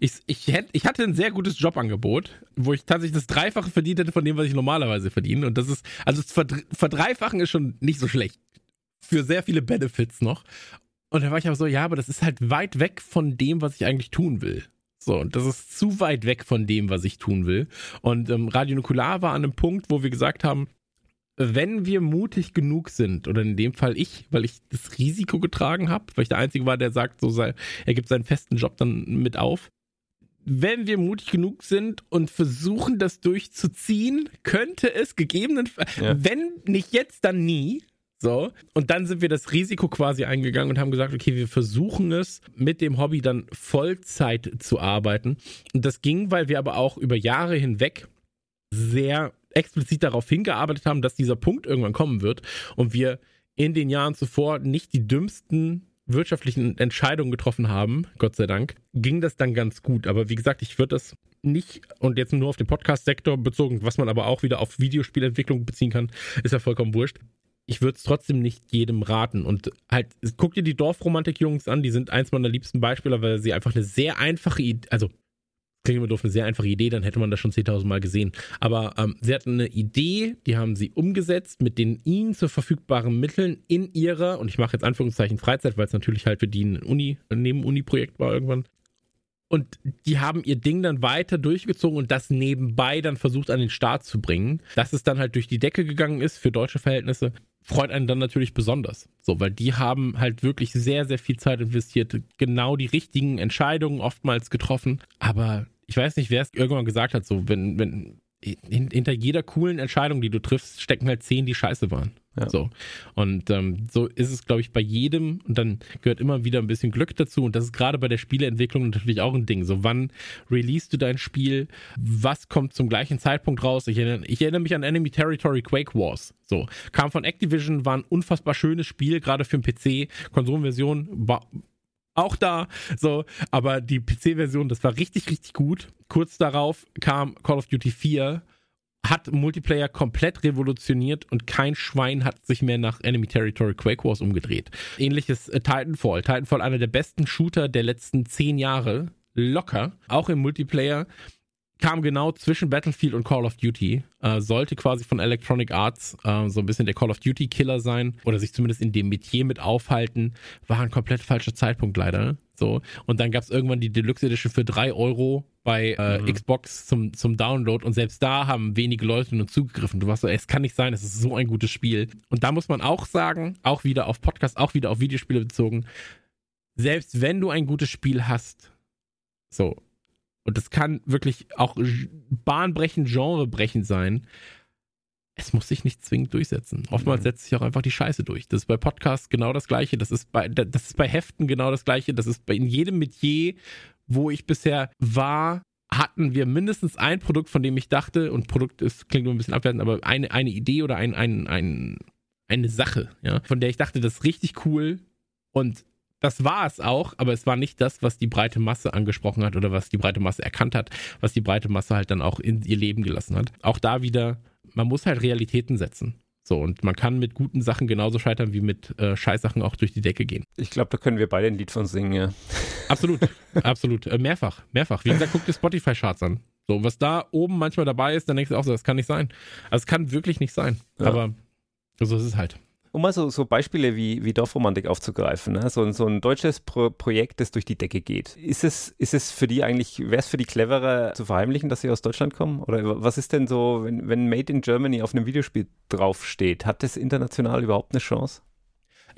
Ich, ich, hätt, ich hatte ein sehr gutes Jobangebot, wo ich tatsächlich das Dreifache verdient hätte von dem, was ich normalerweise verdiene. Und das ist, also das Verdreifachen ist schon nicht so schlecht. Für sehr viele Benefits noch. Und da war ich aber so, ja, aber das ist halt weit weg von dem, was ich eigentlich tun will. So, und das ist zu weit weg von dem, was ich tun will. Und ähm, Radio Nukular war an einem Punkt, wo wir gesagt haben, wenn wir mutig genug sind, oder in dem Fall ich, weil ich das Risiko getragen habe, weil ich der Einzige war, der sagt, so sei, er gibt seinen festen Job dann mit auf. Wenn wir mutig genug sind und versuchen, das durchzuziehen, könnte es gegebenenfalls, ja. wenn nicht jetzt, dann nie. So. Und dann sind wir das Risiko quasi eingegangen und haben gesagt, okay, wir versuchen es mit dem Hobby dann Vollzeit zu arbeiten. Und das ging, weil wir aber auch über Jahre hinweg sehr explizit darauf hingearbeitet haben, dass dieser Punkt irgendwann kommen wird und wir in den Jahren zuvor nicht die dümmsten wirtschaftlichen Entscheidungen getroffen haben, Gott sei Dank, ging das dann ganz gut. Aber wie gesagt, ich würde das nicht, und jetzt nur auf den Podcast-Sektor bezogen, was man aber auch wieder auf Videospielentwicklung beziehen kann, ist ja vollkommen wurscht. Ich würde es trotzdem nicht jedem raten. Und halt, guck dir die Dorfromantik-Jungs an, die sind eins meiner liebsten Beispiele, weil sie einfach eine sehr einfache also klingt immer doof, eine sehr einfache Idee, dann hätte man das schon 10.000 Mal gesehen. Aber ähm, sie hatten eine Idee, die haben sie umgesetzt mit den ihnen zur verfügbaren Mitteln in ihrer, und ich mache jetzt Anführungszeichen Freizeit, weil es natürlich halt für die ein Uni, ein Neben-Uni-Projekt war irgendwann. Und die haben ihr Ding dann weiter durchgezogen und das nebenbei dann versucht an den Start zu bringen. Dass es dann halt durch die Decke gegangen ist für deutsche Verhältnisse, freut einen dann natürlich besonders. So, weil die haben halt wirklich sehr, sehr viel Zeit investiert, genau die richtigen Entscheidungen oftmals getroffen. Aber ich weiß nicht, wer es irgendwann gesagt hat, so, wenn, wenn hinter jeder coolen Entscheidung, die du triffst, stecken halt zehn, die scheiße waren. Ja. So. Und ähm, so ist es, glaube ich, bei jedem. Und dann gehört immer wieder ein bisschen Glück dazu. Und das ist gerade bei der Spieleentwicklung natürlich auch ein Ding. So, wann release du dein Spiel? Was kommt zum gleichen Zeitpunkt raus? Ich erinnere, ich erinnere mich an Enemy Territory Quake Wars. So. Kam von Activision, war ein unfassbar schönes Spiel, gerade für den PC. Konsolenversion war auch da. So, aber die PC-Version, das war richtig, richtig gut. Kurz darauf kam Call of Duty 4, hat Multiplayer komplett revolutioniert und kein Schwein hat sich mehr nach Enemy Territory Quake Wars umgedreht. Ähnliches äh, Titanfall. Titanfall, einer der besten Shooter der letzten zehn Jahre. Locker. Auch im Multiplayer kam genau zwischen Battlefield und Call of Duty, äh, sollte quasi von Electronic Arts äh, so ein bisschen der Call of Duty Killer sein oder sich zumindest in dem Metier mit aufhalten, war ein komplett falscher Zeitpunkt leider. So und dann gab es irgendwann die Deluxe Edition für drei Euro bei äh, mhm. Xbox zum, zum Download und selbst da haben wenige Leute nur zugegriffen. Du warst so, ey, es kann nicht sein, es ist so ein gutes Spiel. Und da muss man auch sagen, auch wieder auf Podcast, auch wieder auf Videospiele bezogen, selbst wenn du ein gutes Spiel hast, so, und das kann wirklich auch bahnbrechend, genrebrechend sein. Es muss sich nicht zwingend durchsetzen. Oftmals mhm. setzt sich auch einfach die Scheiße durch. Das ist bei Podcasts genau das Gleiche. Das ist bei, das ist bei Heften genau das Gleiche. Das ist bei in jedem Metier, wo ich bisher war, hatten wir mindestens ein Produkt, von dem ich dachte, und Produkt ist, klingt nur ein bisschen abwertend, aber eine, eine Idee oder ein, ein, ein, eine Sache, ja, von der ich dachte, das ist richtig cool. Und das war es auch, aber es war nicht das, was die breite Masse angesprochen hat oder was die breite Masse erkannt hat, was die breite Masse halt dann auch in ihr Leben gelassen hat. Auch da wieder, man muss halt Realitäten setzen. So, und man kann mit guten Sachen genauso scheitern wie mit äh, Scheißsachen auch durch die Decke gehen. Ich glaube, da können wir beide ein Lied von singen, ja. Absolut, absolut. Äh, mehrfach, mehrfach. Wie gesagt, guck dir Spotify-Charts an. So, was da oben manchmal dabei ist, dann denkst du auch so, das kann nicht sein. Also es kann wirklich nicht sein. Ja. Aber so ist es halt um mal so, so Beispiele wie, wie Dorfromantik aufzugreifen, ne? so, so ein deutsches Pro Projekt, das durch die Decke geht. Ist es, ist es für die eigentlich, wäre es für die cleverer zu verheimlichen, dass sie aus Deutschland kommen? Oder was ist denn so, wenn, wenn Made in Germany auf einem Videospiel draufsteht, hat das international überhaupt eine Chance?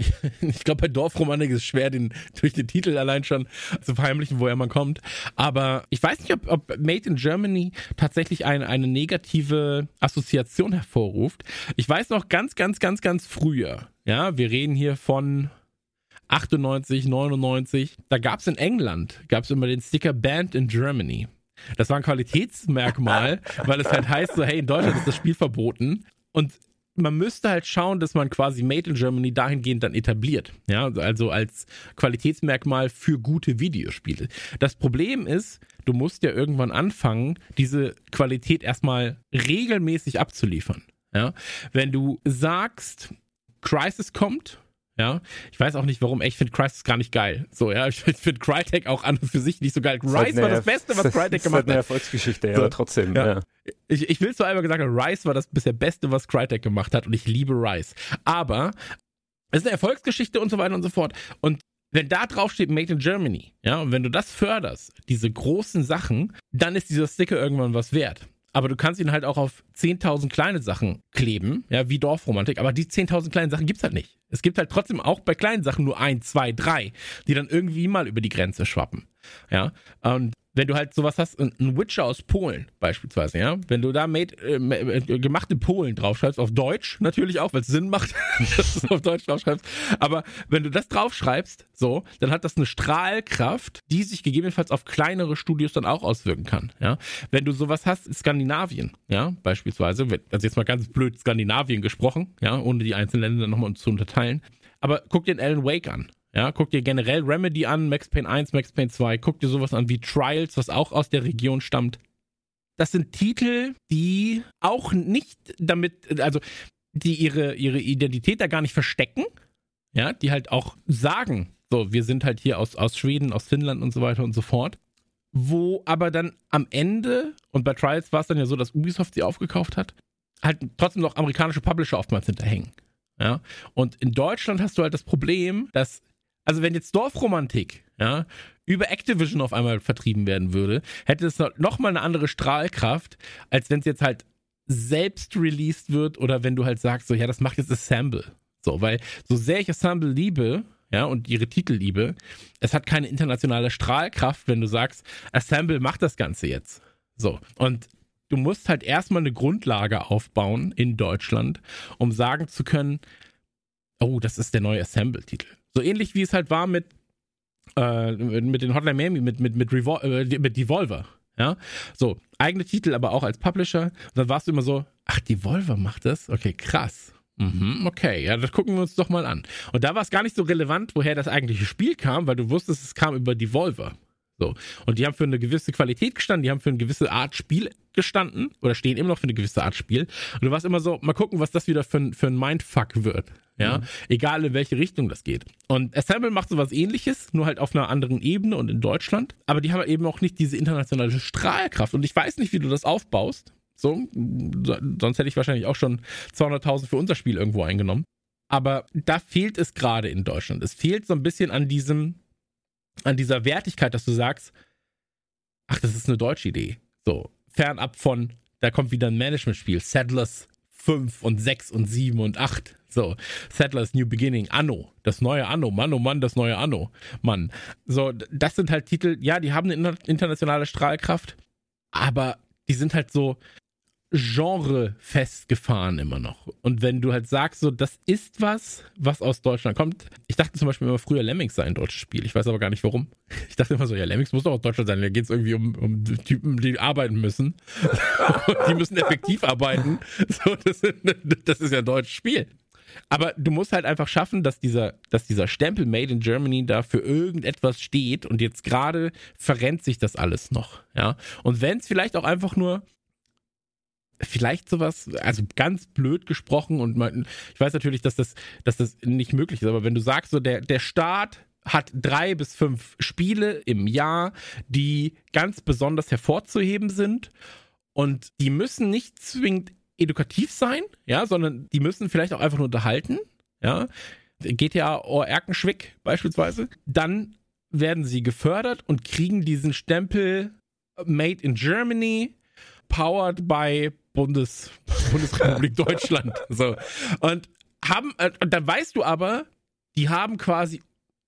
ich glaube, bei Dorfromanik ist es schwer, den, durch den Titel allein schon zu verheimlichen, woher man kommt. Aber ich weiß nicht, ob, ob Made in Germany tatsächlich eine, eine negative Assoziation hervorruft. Ich weiß noch ganz, ganz, ganz, ganz früher. Ja, wir reden hier von 98, 99. Da gab es in England, gab es immer den Sticker Banned in Germany. Das war ein Qualitätsmerkmal, weil es halt heißt so, hey, in Deutschland ist das Spiel verboten. Und man müsste halt schauen, dass man quasi Made in Germany dahingehend dann etabliert. Ja, also als Qualitätsmerkmal für gute Videospiele. Das Problem ist, du musst ja irgendwann anfangen, diese Qualität erstmal regelmäßig abzuliefern. Ja, wenn du sagst, Crisis kommt, ja, ich weiß auch nicht warum, ich finde Crysis gar nicht geil. So, ja, ich finde Crytek auch an und für sich nicht so geil. Rise war das Beste, was Crytek gemacht hat. Das ist eine Erfolgsgeschichte, ja, so, aber trotzdem, ja. ja. Ich, ich will zwar einmal gesagt haben, Rise war das bisher Beste, was Crytek gemacht hat und ich liebe Rise. Aber es ist eine Erfolgsgeschichte und so weiter und so fort. Und wenn da drauf steht Made in Germany, ja, und wenn du das förderst, diese großen Sachen, dann ist dieser Sticker irgendwann was wert aber du kannst ihn halt auch auf 10.000 kleine Sachen kleben, ja, wie Dorfromantik, aber die 10.000 kleinen Sachen gibt's halt nicht. Es gibt halt trotzdem auch bei kleinen Sachen nur ein, zwei, drei, die dann irgendwie mal über die Grenze schwappen. Ja, und wenn du halt sowas hast, ein Witcher aus Polen beispielsweise, ja, wenn du da made, äh, äh gemachte Polen draufschreibst, auf Deutsch natürlich auch, weil es Sinn macht, dass du es auf Deutsch draufschreibst, aber wenn du das draufschreibst, so, dann hat das eine Strahlkraft, die sich gegebenenfalls auf kleinere Studios dann auch auswirken kann, ja. Wenn du sowas hast, in Skandinavien, ja, beispielsweise, also jetzt mal ganz blöd Skandinavien gesprochen, ja, ohne die einzelnen Länder nochmal zu unterteilen, aber guck dir den Alan Wake an, ja, guck dir generell Remedy an, Max Payne 1, Max Payne 2, guck dir sowas an wie Trials, was auch aus der Region stammt. Das sind Titel, die auch nicht damit, also die ihre, ihre Identität da gar nicht verstecken, ja, die halt auch sagen, so, wir sind halt hier aus, aus Schweden, aus Finnland und so weiter und so fort. Wo aber dann am Ende, und bei Trials war es dann ja so, dass Ubisoft sie aufgekauft hat, halt trotzdem noch amerikanische Publisher oftmals hinterhängen. Ja. Und in Deutschland hast du halt das Problem, dass also wenn jetzt Dorfromantik, ja, über Activision auf einmal vertrieben werden würde, hätte es noch mal eine andere Strahlkraft, als wenn es jetzt halt selbst released wird oder wenn du halt sagst, so, ja, das macht jetzt Assemble. So, weil so sehr ich Assemble liebe, ja, und ihre Titel liebe, es hat keine internationale Strahlkraft, wenn du sagst, Assemble macht das Ganze jetzt. So, und du musst halt erstmal eine Grundlage aufbauen in Deutschland, um sagen zu können, oh, das ist der neue Assemble-Titel. So ähnlich wie es halt war mit, äh, mit den Hotline Miami, mit, mit, mit, Revol äh, mit Devolver. Ja, so, eigene Titel, aber auch als Publisher. Und dann warst du immer so, ach, Devolver macht das? Okay, krass. Mhm, okay, ja, das gucken wir uns doch mal an. Und da war es gar nicht so relevant, woher das eigentliche Spiel kam, weil du wusstest, es kam über Devolver. So. Und die haben für eine gewisse Qualität gestanden, die haben für eine gewisse Art Spiel gestanden oder stehen immer noch für eine gewisse Art Spiel. Und du warst immer so, mal gucken, was das wieder für, ein, für ein Mindfuck wird. Ja, mhm. egal in welche Richtung das geht. Und Assemble macht sowas ähnliches, nur halt auf einer anderen Ebene und in Deutschland. Aber die haben eben auch nicht diese internationale Strahlkraft. Und ich weiß nicht, wie du das aufbaust. So, sonst hätte ich wahrscheinlich auch schon 200.000 für unser Spiel irgendwo eingenommen. Aber da fehlt es gerade in Deutschland. Es fehlt so ein bisschen an diesem, an dieser Wertigkeit, dass du sagst, ach, das ist eine deutsche Idee. So, fernab von, da kommt wieder ein Management-Spiel, Settlers 5 und 6 und 7 und 8. So, Settlers New Beginning, Anno, das neue Anno, Mann, oh Mann, das neue Anno, Mann. So, das sind halt Titel, ja, die haben eine internationale Strahlkraft, aber die sind halt so, Genre festgefahren immer noch. Und wenn du halt sagst, so, das ist was, was aus Deutschland kommt. Ich dachte zum Beispiel immer früher Lemmings sei ein deutsches Spiel. Ich weiß aber gar nicht warum. Ich dachte immer so, ja, Lemmings muss doch aus Deutschland sein. Da geht es irgendwie um, um Typen, die arbeiten müssen. die müssen effektiv arbeiten. So, das, das ist ja ein deutsches Spiel. Aber du musst halt einfach schaffen, dass dieser, dass dieser Stempel Made in Germany da für irgendetwas steht und jetzt gerade verrennt sich das alles noch. Ja. Und wenn es vielleicht auch einfach nur vielleicht sowas, also ganz blöd gesprochen und man, ich weiß natürlich, dass das, dass das nicht möglich ist, aber wenn du sagst, so der, der Staat hat drei bis fünf Spiele im Jahr, die ganz besonders hervorzuheben sind und die müssen nicht zwingend edukativ sein, ja, sondern die müssen vielleicht auch einfach nur unterhalten, ja. GTA or Erkenschwick beispielsweise, dann werden sie gefördert und kriegen diesen Stempel Made in Germany, powered by Bundes, Bundesrepublik Deutschland. So. Und haben, äh, und dann weißt du aber, die haben quasi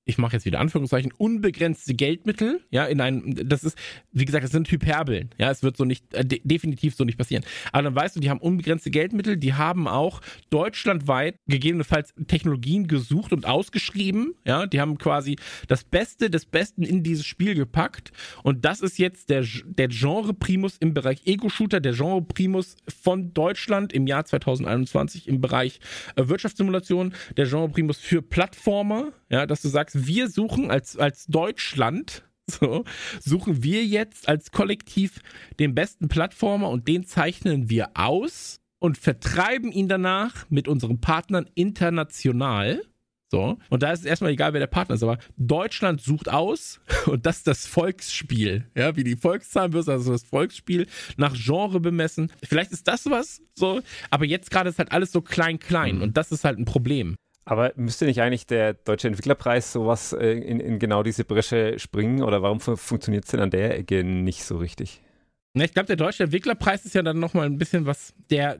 ich mache jetzt wieder Anführungszeichen, unbegrenzte Geldmittel, ja, in einem, das ist, wie gesagt, das sind Hyperbeln, ja, es wird so nicht, äh, de definitiv so nicht passieren. Aber dann weißt du, die haben unbegrenzte Geldmittel, die haben auch deutschlandweit gegebenenfalls Technologien gesucht und ausgeschrieben, ja, die haben quasi das Beste des Besten in dieses Spiel gepackt und das ist jetzt der, der Genre-Primus im Bereich Ego-Shooter, der Genre-Primus von Deutschland im Jahr 2021 im Bereich äh, Wirtschaftssimulation, der Genre-Primus für Plattformer, ja, dass du sagst, wir suchen als, als Deutschland, so, suchen wir jetzt als Kollektiv den besten Plattformer und den zeichnen wir aus und vertreiben ihn danach mit unseren Partnern international. So. Und da ist es erstmal egal, wer der Partner ist, aber Deutschland sucht aus und das ist das Volksspiel. Ja, wie die Volkszahnbörse, also das Volksspiel nach Genre bemessen. Vielleicht ist das was, so, aber jetzt gerade ist halt alles so klein, klein mhm. und das ist halt ein Problem. Aber müsste nicht eigentlich der Deutsche Entwicklerpreis sowas äh, in, in, genau diese Bresche springen oder warum funktioniert es denn an der Ecke nicht so richtig? Na, ich glaube, der Deutsche Entwicklerpreis ist ja dann nochmal ein bisschen was, der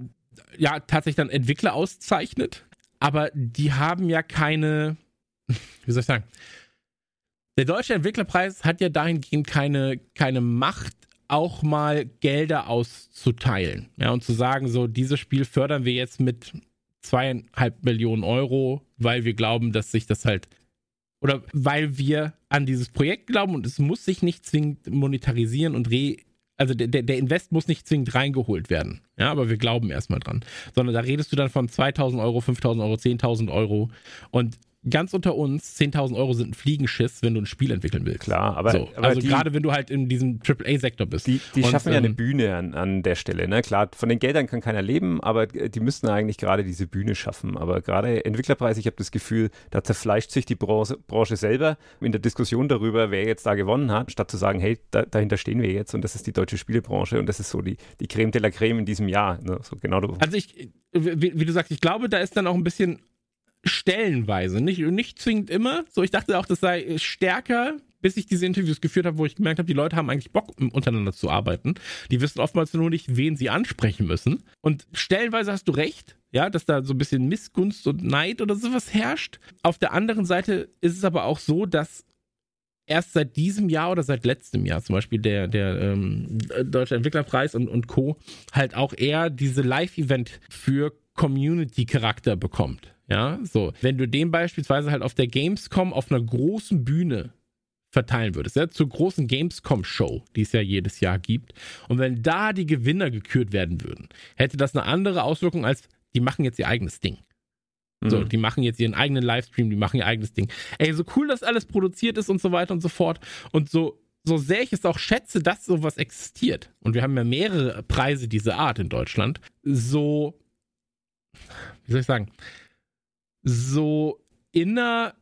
ja tatsächlich dann Entwickler auszeichnet. Aber die haben ja keine, wie soll ich sagen, der Deutsche Entwicklerpreis hat ja dahingehend keine, keine Macht, auch mal Gelder auszuteilen. Ja, und zu sagen, so, dieses Spiel fördern wir jetzt mit zweieinhalb Millionen Euro, weil wir glauben, dass sich das halt oder weil wir an dieses Projekt glauben und es muss sich nicht zwingend monetarisieren und re also der, der Invest muss nicht zwingend reingeholt werden. Ja, aber wir glauben erstmal dran. Sondern da redest du dann von 2000 Euro, 5000 Euro, 10.000 Euro. Und ganz unter uns, 10.000 Euro sind ein Fliegenschiss, wenn du ein Spiel entwickeln willst. Klar, aber, so, aber also gerade wenn du halt in diesem AAA-Sektor bist. Die, die und, schaffen ja eine ähm, Bühne an, an der Stelle. Ne? Klar, von den Geldern kann keiner leben, aber die müssten eigentlich gerade diese Bühne schaffen. Aber gerade Entwicklerpreis, ich habe das Gefühl, da zerfleischt sich die Branche, Branche, selber in der Diskussion darüber, wer jetzt da gewonnen hat, statt zu sagen, hey, da, dahinter stehen wir jetzt und das ist die deutsche Spielebranche und das ist so die, die Creme de la Creme in diesem Jahr. Ne? So genau also ich, wie, wie du sagst, ich glaube, da ist dann auch ein bisschen stellenweise, nicht, nicht zwingend immer. So, ich dachte auch, das sei stärker, bis ich diese Interviews geführt habe, wo ich gemerkt habe, die Leute haben eigentlich Bock, untereinander zu arbeiten. Die wissen oftmals nur nicht, wen sie ansprechen müssen. Und stellenweise hast du recht, ja, dass da so ein bisschen Missgunst und Neid oder sowas herrscht. Auf der anderen Seite ist es aber auch so, dass erst seit diesem Jahr oder seit letztem Jahr zum Beispiel der, der ähm, Deutsche Entwicklerpreis und, und Co. halt auch eher diese Live-Event für Community-Charakter bekommt. Ja, so. Wenn du den beispielsweise halt auf der Gamescom auf einer großen Bühne verteilen würdest, ja, zur großen Gamescom-Show, die es ja jedes Jahr gibt, und wenn da die Gewinner gekürt werden würden, hätte das eine andere Auswirkung als, die machen jetzt ihr eigenes Ding. So, mhm. die machen jetzt ihren eigenen Livestream, die machen ihr eigenes Ding. Ey, so cool das alles produziert ist und so weiter und so fort. Und so, so sehr ich es auch schätze, dass sowas existiert, und wir haben ja mehrere Preise dieser Art in Deutschland, so, wie soll ich sagen, so inner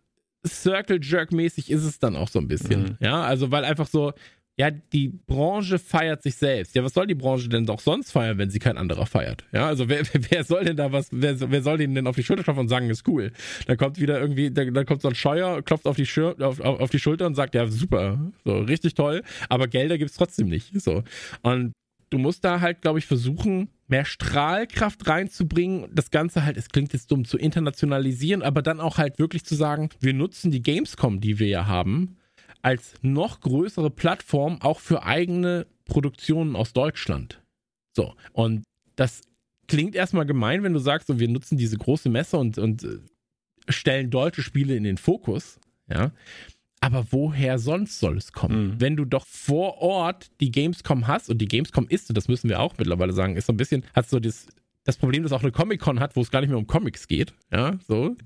Circle Jerk mäßig ist es dann auch so ein bisschen. Mhm. Ja, also weil einfach so, ja, die Branche feiert sich selbst. Ja, was soll die Branche denn doch sonst feiern, wenn sie kein anderer feiert? Ja, also wer, wer soll denn da was, wer, wer soll denen denn auf die Schulter klopfen und sagen, ist cool? Dann kommt wieder irgendwie, dann, dann kommt so ein Scheuer, klopft auf die, Schir auf, auf, auf die Schulter und sagt, ja, super, so, richtig toll, aber Gelder gibt's trotzdem nicht. So. Und du musst da halt, glaube ich, versuchen, mehr Strahlkraft reinzubringen. Das Ganze halt, es klingt jetzt dumm, zu internationalisieren, aber dann auch halt wirklich zu sagen, wir nutzen die Gamescom, die wir ja haben, als noch größere Plattform auch für eigene Produktionen aus Deutschland. So, und das klingt erstmal gemein, wenn du sagst, so, wir nutzen diese große Messe und, und äh, stellen deutsche Spiele in den Fokus. Ja. Aber woher sonst soll es kommen? Mhm. Wenn du doch vor Ort die Gamescom hast und die Gamescom ist, das müssen wir auch mittlerweile sagen, ist so ein bisschen, hat so das, das Problem, dass auch eine Comic-Con hat, wo es gar nicht mehr um Comics geht. Ja, so.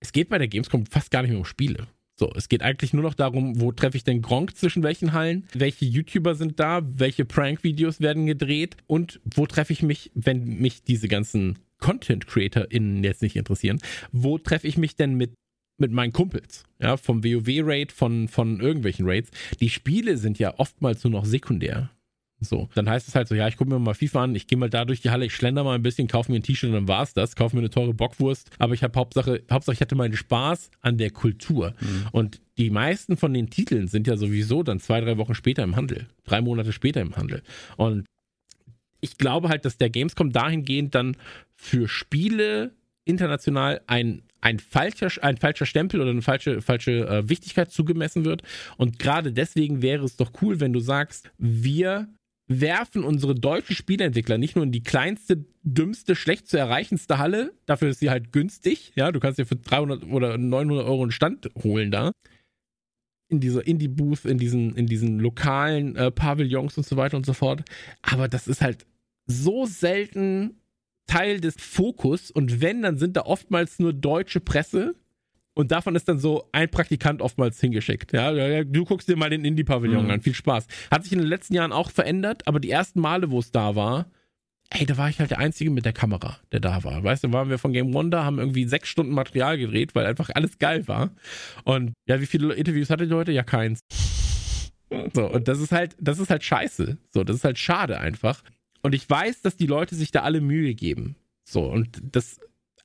Es geht bei der Gamescom fast gar nicht mehr um Spiele. So, es geht eigentlich nur noch darum, wo treffe ich denn Gronk zwischen welchen Hallen? Welche YouTuber sind da? Welche Prank-Videos werden gedreht? Und wo treffe ich mich, wenn mich diese ganzen Content-CreatorInnen jetzt nicht interessieren? Wo treffe ich mich denn mit mit meinen Kumpels, ja, vom WoW-Raid, von, von irgendwelchen Raids. Die Spiele sind ja oftmals nur noch sekundär. So, dann heißt es halt so, ja, ich gucke mir mal FIFA an, ich gehe mal da durch die Halle, ich schlender mal ein bisschen, kaufe mir ein T-Shirt und dann war's das, kaufe mir eine teure Bockwurst, aber ich habe Hauptsache, Hauptsache ich hatte meinen Spaß an der Kultur. Mhm. Und die meisten von den Titeln sind ja sowieso dann zwei, drei Wochen später im Handel, drei Monate später im Handel. Und ich glaube halt, dass der Gamescom dahingehend dann für Spiele international ein ein falscher, ein falscher Stempel oder eine falsche, falsche äh, Wichtigkeit zugemessen wird. Und gerade deswegen wäre es doch cool, wenn du sagst, wir werfen unsere deutschen Spieleentwickler nicht nur in die kleinste, dümmste, schlecht zu erreichendste Halle, dafür ist sie halt günstig, ja, du kannst dir für 300 oder 900 Euro einen Stand holen da, in dieser Indie-Booth, in diesen, in diesen lokalen äh, Pavillons und so weiter und so fort, aber das ist halt so selten Teil des Fokus und wenn, dann sind da oftmals nur deutsche Presse und davon ist dann so ein Praktikant oftmals hingeschickt. Ja, du guckst dir mal den Indie-Pavillon mhm. an. Viel Spaß. Hat sich in den letzten Jahren auch verändert, aber die ersten Male, wo es da war, ey, da war ich halt der Einzige mit der Kamera, der da war. Weißt du, waren wir von Game Wonder, haben irgendwie sechs Stunden Material gedreht, weil einfach alles geil war. Und ja, wie viele Interviews hatte die heute? Ja, keins. So, und das ist halt, das ist halt scheiße. So, das ist halt schade einfach. Und ich weiß, dass die Leute sich da alle Mühe geben. So, und das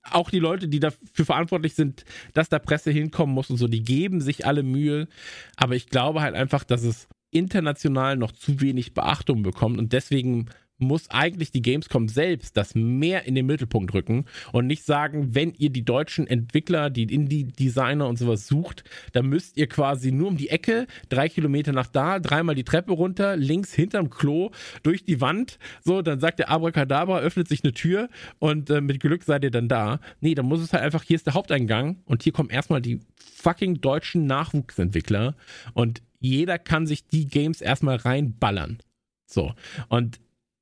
auch die Leute, die dafür verantwortlich sind, dass da Presse hinkommen muss und so, die geben sich alle Mühe. Aber ich glaube halt einfach, dass es international noch zu wenig Beachtung bekommt und deswegen muss eigentlich die Gamescom selbst das mehr in den Mittelpunkt rücken und nicht sagen, wenn ihr die deutschen Entwickler, die Indie-Designer und sowas sucht, dann müsst ihr quasi nur um die Ecke, drei Kilometer nach da, dreimal die Treppe runter, links hinterm Klo, durch die Wand, so, dann sagt der Abracadabra, öffnet sich eine Tür und äh, mit Glück seid ihr dann da. Nee, dann muss es halt einfach, hier ist der Haupteingang und hier kommen erstmal die fucking deutschen Nachwuchsentwickler und jeder kann sich die Games erstmal reinballern. So. Und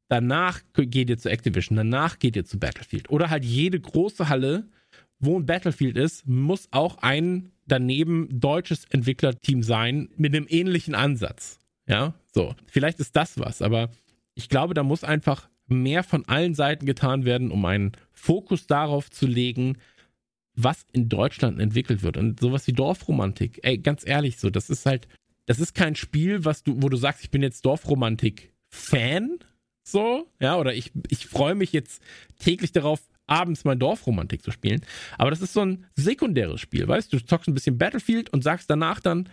Danach geht ihr zu Activision, danach geht ihr zu Battlefield. Oder halt jede große Halle, wo ein Battlefield ist, muss auch ein daneben deutsches Entwicklerteam sein mit einem ähnlichen Ansatz. Ja, so. Vielleicht ist das was, aber ich glaube, da muss einfach mehr von allen Seiten getan werden, um einen Fokus darauf zu legen, was in Deutschland entwickelt wird. Und sowas wie Dorfromantik, ey, ganz ehrlich, so, das ist halt, das ist kein Spiel, was du, wo du sagst, ich bin jetzt Dorfromantik-Fan, so, ja, oder ich, ich freue mich jetzt täglich darauf, abends mein Dorfromantik zu spielen. Aber das ist so ein sekundäres Spiel, weißt du? Du zockst ein bisschen Battlefield und sagst danach dann,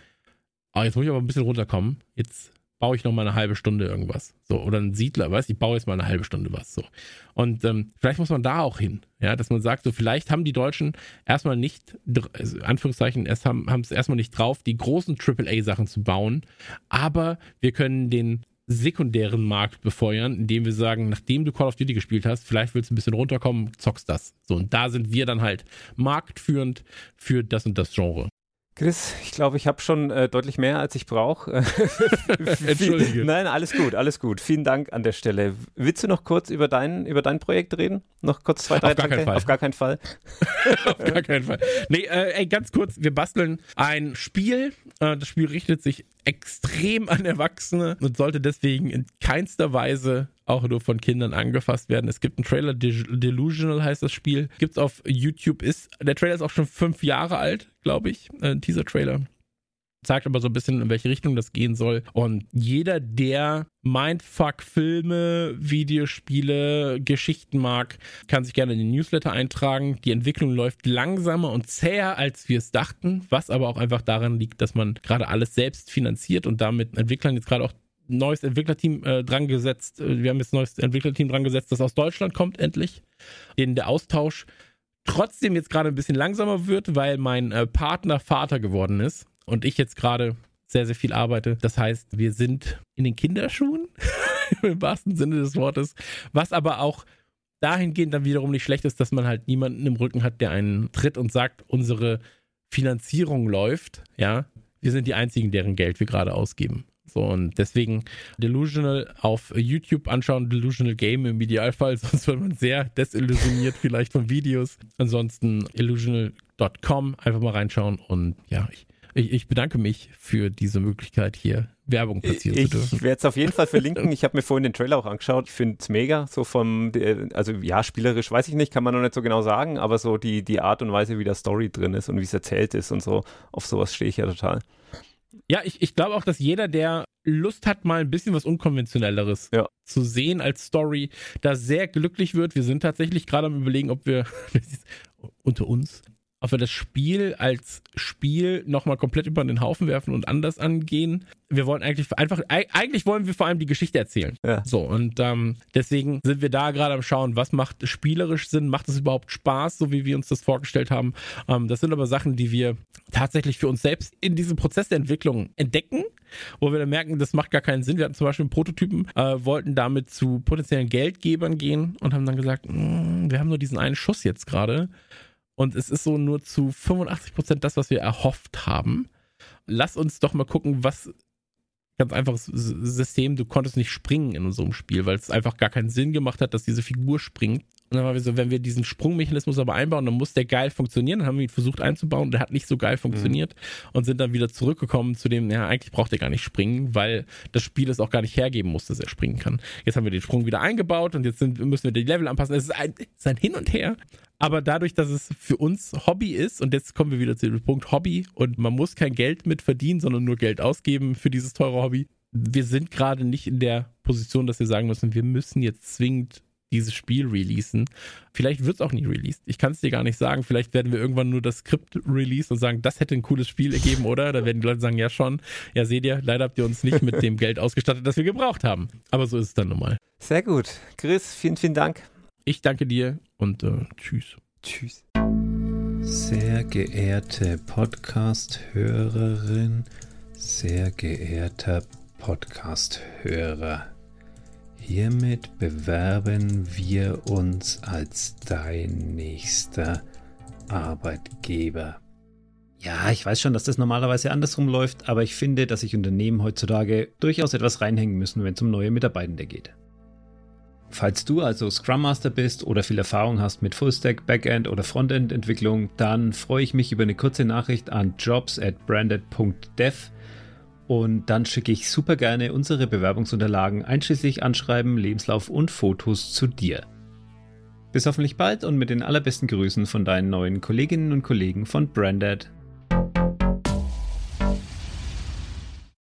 oh, jetzt muss ich aber ein bisschen runterkommen. Jetzt baue ich noch mal eine halbe Stunde irgendwas. So, oder ein Siedler, weißt du, ich baue jetzt mal eine halbe Stunde was. So. Und ähm, vielleicht muss man da auch hin, ja, dass man sagt, so, vielleicht haben die Deutschen erstmal nicht, also Anführungszeichen, es haben es erstmal nicht drauf, die großen AAA-Sachen zu bauen, aber wir können den sekundären Markt befeuern, indem wir sagen, nachdem du Call of Duty gespielt hast, vielleicht willst du ein bisschen runterkommen, zockst das. So, und da sind wir dann halt marktführend für das und das Genre. Chris, ich glaube, ich habe schon äh, deutlich mehr, als ich brauche. Entschuldige. Nein, alles gut, alles gut. Vielen Dank an der Stelle. Willst du noch kurz über dein, über dein Projekt reden? Noch kurz zwei, drei Auf gar Keinen Fall. Auf gar keinen Fall. Auf gar keinen Fall. Nee, äh, ey, ganz kurz, wir basteln ein Spiel. Äh, das Spiel richtet sich extrem an Erwachsene und sollte deswegen in keinster Weise auch nur von Kindern angefasst werden. Es gibt einen Trailer, Delusional heißt das Spiel. Gibt's auf YouTube. Ist, der Trailer ist auch schon fünf Jahre alt, glaube ich. Äh, ein Teaser-Trailer zeigt aber so ein bisschen, in welche Richtung das gehen soll. Und jeder, der Mindfuck-Filme, Videospiele, Geschichten mag, kann sich gerne in den Newsletter eintragen. Die Entwicklung läuft langsamer und zäher, als wir es dachten, was aber auch einfach daran liegt, dass man gerade alles selbst finanziert und damit Entwicklern jetzt gerade auch neues Entwicklerteam äh, dran gesetzt. Äh, wir haben jetzt ein neues Entwicklerteam dran gesetzt, das aus Deutschland kommt endlich. Den der Austausch trotzdem jetzt gerade ein bisschen langsamer wird, weil mein äh, Partner Vater geworden ist und ich jetzt gerade sehr, sehr viel arbeite. Das heißt, wir sind in den Kinderschuhen, im wahrsten Sinne des Wortes, was aber auch dahingehend dann wiederum nicht schlecht ist, dass man halt niemanden im Rücken hat, der einen tritt und sagt, unsere Finanzierung läuft, ja. Wir sind die einzigen, deren Geld wir gerade ausgeben. So, und deswegen Delusional auf YouTube anschauen, Delusional Game im Idealfall, sonst wird man sehr desillusioniert vielleicht von Videos. Ansonsten illusional.com, einfach mal reinschauen und ja, ich, ich, ich bedanke mich für diese Möglichkeit hier Werbung platzieren ich zu dürfen. Ich werde es auf jeden Fall verlinken. Ich habe mir vorhin den Trailer auch angeschaut. Ich finde es mega. So vom, also ja, spielerisch weiß ich nicht, kann man noch nicht so genau sagen, aber so die, die Art und Weise, wie der Story drin ist und wie es erzählt ist und so, auf sowas stehe ich ja total. Ja, ich, ich glaube auch, dass jeder, der Lust hat, mal ein bisschen was Unkonventionelleres ja. zu sehen als Story, da sehr glücklich wird. Wir sind tatsächlich gerade am überlegen, ob wir unter uns ob wir das Spiel als Spiel nochmal komplett über den Haufen werfen und anders angehen. Wir wollen eigentlich einfach, eigentlich wollen wir vor allem die Geschichte erzählen. Ja. So, und ähm, deswegen sind wir da gerade am Schauen, was macht spielerisch Sinn, macht es überhaupt Spaß, so wie wir uns das vorgestellt haben. Ähm, das sind aber Sachen, die wir tatsächlich für uns selbst in diesem Prozess der Entwicklung entdecken, wo wir dann merken, das macht gar keinen Sinn. Wir hatten zum Beispiel einen Prototypen, äh, wollten damit zu potenziellen Geldgebern gehen und haben dann gesagt, mm, wir haben nur diesen einen Schuss jetzt gerade und es ist so nur zu 85 Prozent das, was wir erhofft haben. Lass uns doch mal gucken, was ganz einfaches System, du konntest nicht springen in unserem Spiel, weil es einfach gar keinen Sinn gemacht hat, dass diese Figur springt. Und dann waren wir so, wenn wir diesen Sprungmechanismus aber einbauen, dann muss der geil funktionieren. Dann haben wir ihn versucht einzubauen, der hat nicht so geil funktioniert mhm. und sind dann wieder zurückgekommen zu dem, ja, eigentlich braucht er gar nicht springen, weil das Spiel es auch gar nicht hergeben muss, dass er springen kann. Jetzt haben wir den Sprung wieder eingebaut und jetzt sind, müssen wir die Level anpassen. Es ist ein, es ist ein Hin und Her. Aber dadurch, dass es für uns Hobby ist, und jetzt kommen wir wieder zu dem Punkt Hobby, und man muss kein Geld mit verdienen, sondern nur Geld ausgeben für dieses teure Hobby. Wir sind gerade nicht in der Position, dass wir sagen müssen, wir müssen jetzt zwingend dieses Spiel releasen. Vielleicht wird es auch nie released. Ich kann es dir gar nicht sagen. Vielleicht werden wir irgendwann nur das Skript release und sagen, das hätte ein cooles Spiel ergeben, oder? Da werden die Leute sagen, ja schon. Ja, seht ihr, leider habt ihr uns nicht mit dem Geld ausgestattet, das wir gebraucht haben. Aber so ist es dann nun mal. Sehr gut. Chris, vielen, vielen Dank. Ich danke dir und äh, tschüss. Tschüss. Sehr geehrte Podcast-Hörerin, sehr geehrter Podcast-Hörer, hiermit bewerben wir uns als dein nächster Arbeitgeber. Ja, ich weiß schon, dass das normalerweise andersrum läuft, aber ich finde, dass sich Unternehmen heutzutage durchaus etwas reinhängen müssen, wenn es um neue Mitarbeitende geht. Falls du also Scrum Master bist oder viel Erfahrung hast mit Fullstack, Backend oder Frontend Entwicklung, dann freue ich mich über eine kurze Nachricht an jobs at branded.dev und dann schicke ich super gerne unsere Bewerbungsunterlagen einschließlich Anschreiben, Lebenslauf und Fotos zu dir. Bis hoffentlich bald und mit den allerbesten Grüßen von deinen neuen Kolleginnen und Kollegen von Branded.